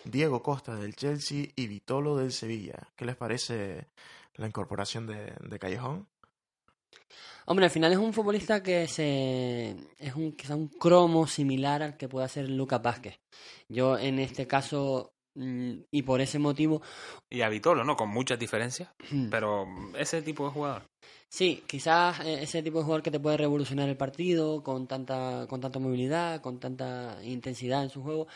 Diego Costa del Chelsea y Vitolo del Sevilla. ¿Qué les parece la incorporación de, Callejón? Hombre, al final es un futbolista que se es un quizá un cromo similar al que puede hacer Lucas Vázquez. Yo en este caso mm, y por ese motivo y a Vitolo, ¿no? Con muchas diferencias, hmm. pero ese tipo de jugador. Sí, quizás eh, ese tipo de jugador que te puede revolucionar el partido con tanta, con tanta movilidad, con tanta intensidad en su juego.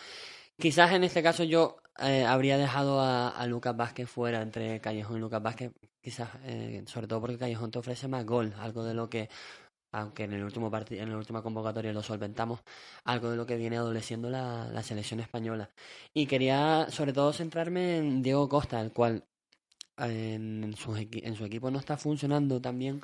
Quizás en este caso yo eh, habría dejado a, Lucas Vázquez fuera entre Callejón y Lucas Vázquez, quizás eh, sobre todo porque Callejón te ofrece más gol, algo de lo que, aunque en el último partido, en la última convocatoria lo solventamos, algo de lo que viene adoleciendo la, la selección española. Y quería sobre todo centrarme en Diego Costa, el cual en su, en su equipo no está funcionando tan bien.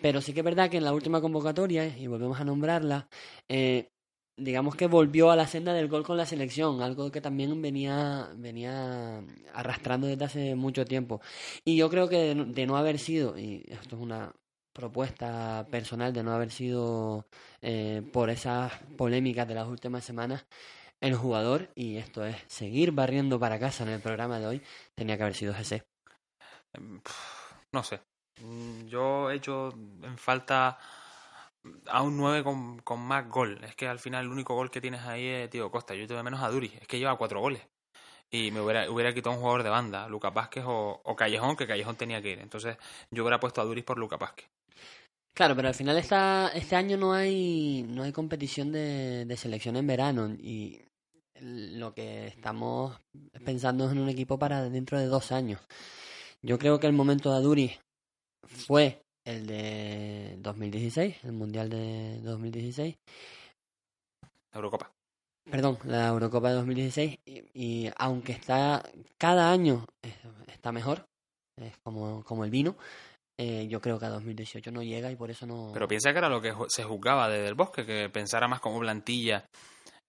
Pero sí que es verdad que en la última convocatoria, y volvemos a nombrarla, eh, digamos que volvió a la senda del gol con la selección, algo que también venía, venía arrastrando desde hace mucho tiempo. Y yo creo que de, no haber sido, y esto es una propuesta personal, de no haber sido eh, por esas polémicas de las últimas semanas, el jugador, y esto es seguir barriendo para casa en el programa de hoy, tenía que haber sido Jesse. No sé. Mm, yo he hecho en falta a un 9 con, más gol. Es que al final el único gol que tienes ahí es Tío Costa. Yo tengo menos a Duri. Es que lleva cuatro goles. Y me hubiera, hubiera quitado un jugador de banda, Lucas Vázquez o, Callejón, que Callejón tenía que ir. Entonces yo hubiera puesto a Duris por Lucas Vázquez. Claro, pero al final esta, este año no hay, no hay competición de, de selección en verano. Y lo que estamos pensando es en un equipo para dentro de dos años. Yo creo que el momento de Aduri fue el de 2016, el Mundial de 2016. La Eurocopa. Perdón, la Eurocopa de 2016. y aunque está cada año está mejor, es como, como el vino, eh, yo creo que a 2018 no llega y por eso no... Pero piensa que era lo que se juzgaba desde el bosque, que pensara más como plantilla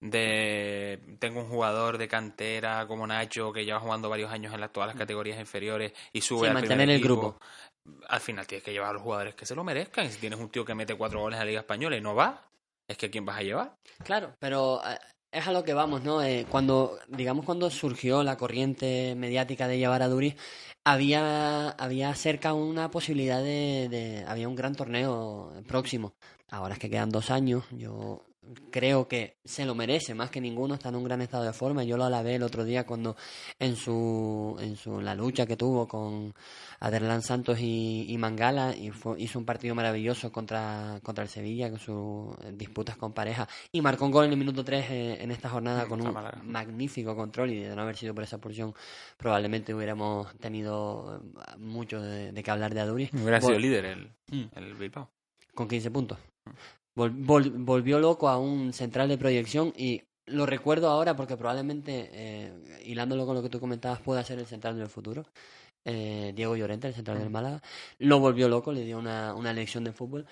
de tengo un jugador de cantera como Nacho que lleva jugando varios años en las, todas las categorías inferiores y sube Sí, al mantener el grupo. Al final tienes que llevar a los jugadores que se lo merezcan. Y si tienes un tío que mete cuatro goles en la Liga Española y no va, es que ¿quién vas a llevar? Claro, pero eh, es a lo que vamos, ¿no? Eh, cuando, digamos, cuando surgió la corriente mediática de llevar a Duri, había, había cerca una posibilidad de, de- Había un gran torneo próximo. Ahora es que quedan dos años. Yo creo que se lo merece más que ninguno. Está en un gran estado de forma. Yo lo alabé el otro día cuando en su, en su la lucha que tuvo con Aderlan Santos y, y Mangala y fue- hizo un partido maravilloso contra, contra el Sevilla con sus eh, disputas con pareja y marcó un gol en el minuto 3 en esta jornada con un Málaga. magnífico control y de no haber sido por esa porción probablemente hubiéramos tenido eh, mucho de, de que hablar de Aduri. Hubiera Vol- sido líder el, Mm. el Bilbao. con 15 puntos. Vol- vol- volvió loco a un central de proyección y lo recuerdo ahora porque probablemente, eh, hilándolo con lo que tú comentabas, pueda ser el central del futuro. Eh, Diego Llorente, el central del Málaga, lo volvió loco, le dio una, una lección de fútbol.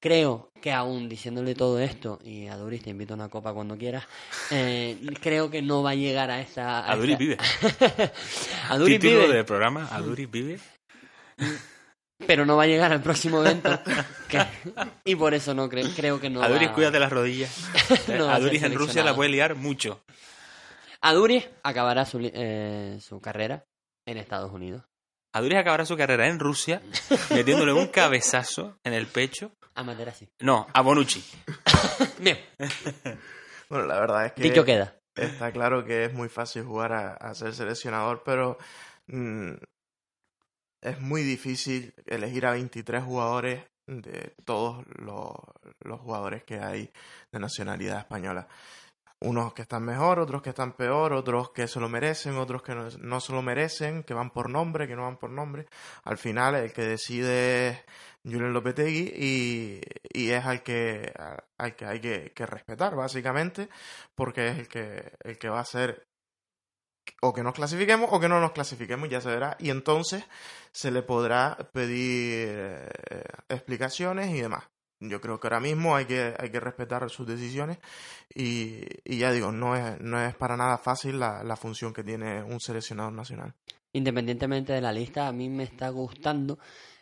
Creo que aún diciéndole todo esto, y a Duris te invito a una copa cuando quieras, eh, creo que no va a llegar a esta... a Aduri esta- vive. Aduri Título vive. del programa, Aduri vive. Pero no va a llegar al próximo evento. que- y por eso no creo, creo que no. Aduris, va- cuídate las rodillas. No Aduris en Rusia la puede liar mucho. Aduris acabará su, eh, su carrera en Estados Unidos. Aduris acabará su carrera en Rusia metiéndole un cabezazo en el pecho. A Materazzi. No, a Bonucci. Bien, Bueno, la verdad es que dicho queda. está claro que es muy fácil jugar a, a ser seleccionador, pero mm, es muy difícil elegir a 23 jugadores de todos los, los jugadores que hay de nacionalidad española. Unos que están mejor, otros que están peor, otros que se lo merecen, otros que no, no se lo merecen, que van por nombre, que no van por nombre. Al final el que decide es Julen Lopetegui y, y es al que, al que hay que, que respetar, básicamente, porque es el que, el que va a hacer o que nos clasifiquemos o que no nos clasifiquemos, ya se verá. Y entonces se le podrá pedir eh, explicaciones y demás. Yo creo que ahora mismo hay que, hay que respetar sus decisiones y, y ya digo, no es, no es para nada fácil la, la función que tiene un seleccionador nacional. Independientemente de la lista, a mí me está gustando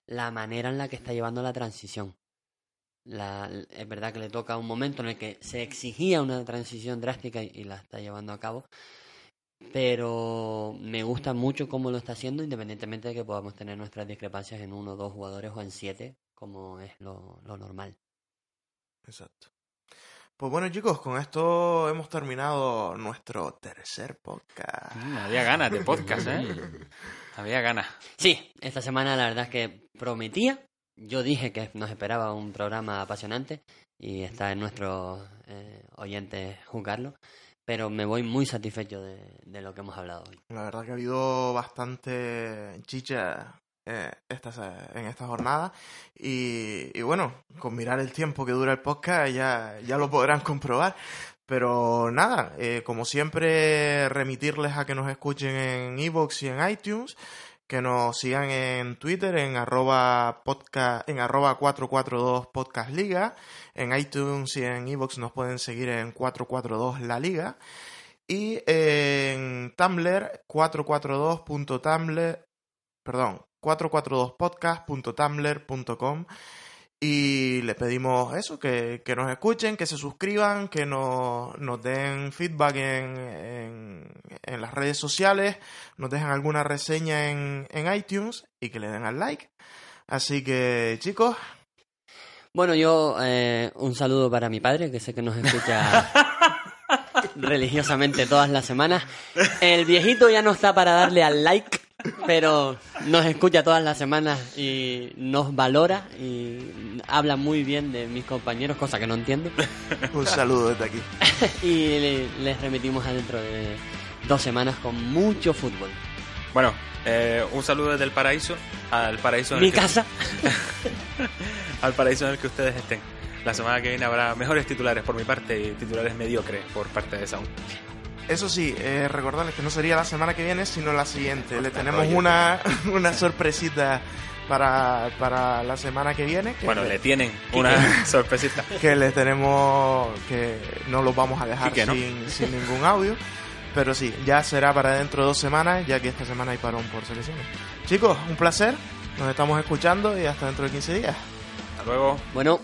la manera en la que está llevando la transición. La, es verdad que le toca un momento en el que se exigía una transición drástica y, y la está llevando a cabo. Pero me gusta mucho cómo lo está haciendo, independientemente de que podamos tener nuestras discrepancias en uno o dos jugadores o en siete, como es lo, lo normal. Exacto. Pues bueno chicos, con esto hemos terminado nuestro tercer podcast. Mm, había ganas de podcast, ¿eh? Había ganas. Sí, esta semana la verdad es que prometía. Yo dije que nos esperaba un programa apasionante y está en nuestros eh, oyentes juzgarlo. Pero me voy muy satisfecho de, de lo que hemos hablado hoy. La verdad que ha habido bastante chicha eh, esta, en esta jornada y, y bueno, con mirar el tiempo que dura el podcast ya, ya lo podrán comprobar. Pero nada, eh, como siempre, remitirles a que nos escuchen en iVoox y en iTunes, que nos sigan en Twitter en arroba, podcast, en arroba 442 Podcast Liga, en iTunes y en iVoox nos pueden seguir en 442 La Liga, y en Tumblr 442.tumblr, perdón, 442podcast.tumblr.com y le pedimos eso, que, que nos escuchen, que se suscriban, que nos, nos den feedback en, en, en las redes sociales, nos dejen alguna reseña en, en iTunes y que le den al like. Así que chicos, Bueno, yo eh, un saludo para mi padre, que sé que nos escucha religiosamente todas las semanas. El viejito ya no está para darle al like, pero nos escucha todas las semanas y nos valora y habla muy bien de mis compañeros, cosa que no entiendo. un saludo desde aquí. y le- les remitimos adentro de dos semanas con mucho fútbol. Bueno, eh, un saludo desde el paraíso al paraíso en Mi el que- casa. al paraíso en el que ustedes estén. La semana que viene habrá mejores titulares por mi parte y titulares mediocres por parte de Saúl. Eso sí, eh, recordarles que no sería la semana que viene, sino la siguiente. Le tenemos una, una sorpresita para, para la semana que viene. Que Bueno, le, le tienen una sorpresita. que le tenemos que no los vamos a dejar sin, sin ningún audio. Pero sí, ya será para dentro de dos semanas, ya que esta semana hay parón por selecciones. Chicos, un placer. Nos estamos escuchando y hasta dentro de 15 días. Hasta luego. Bueno.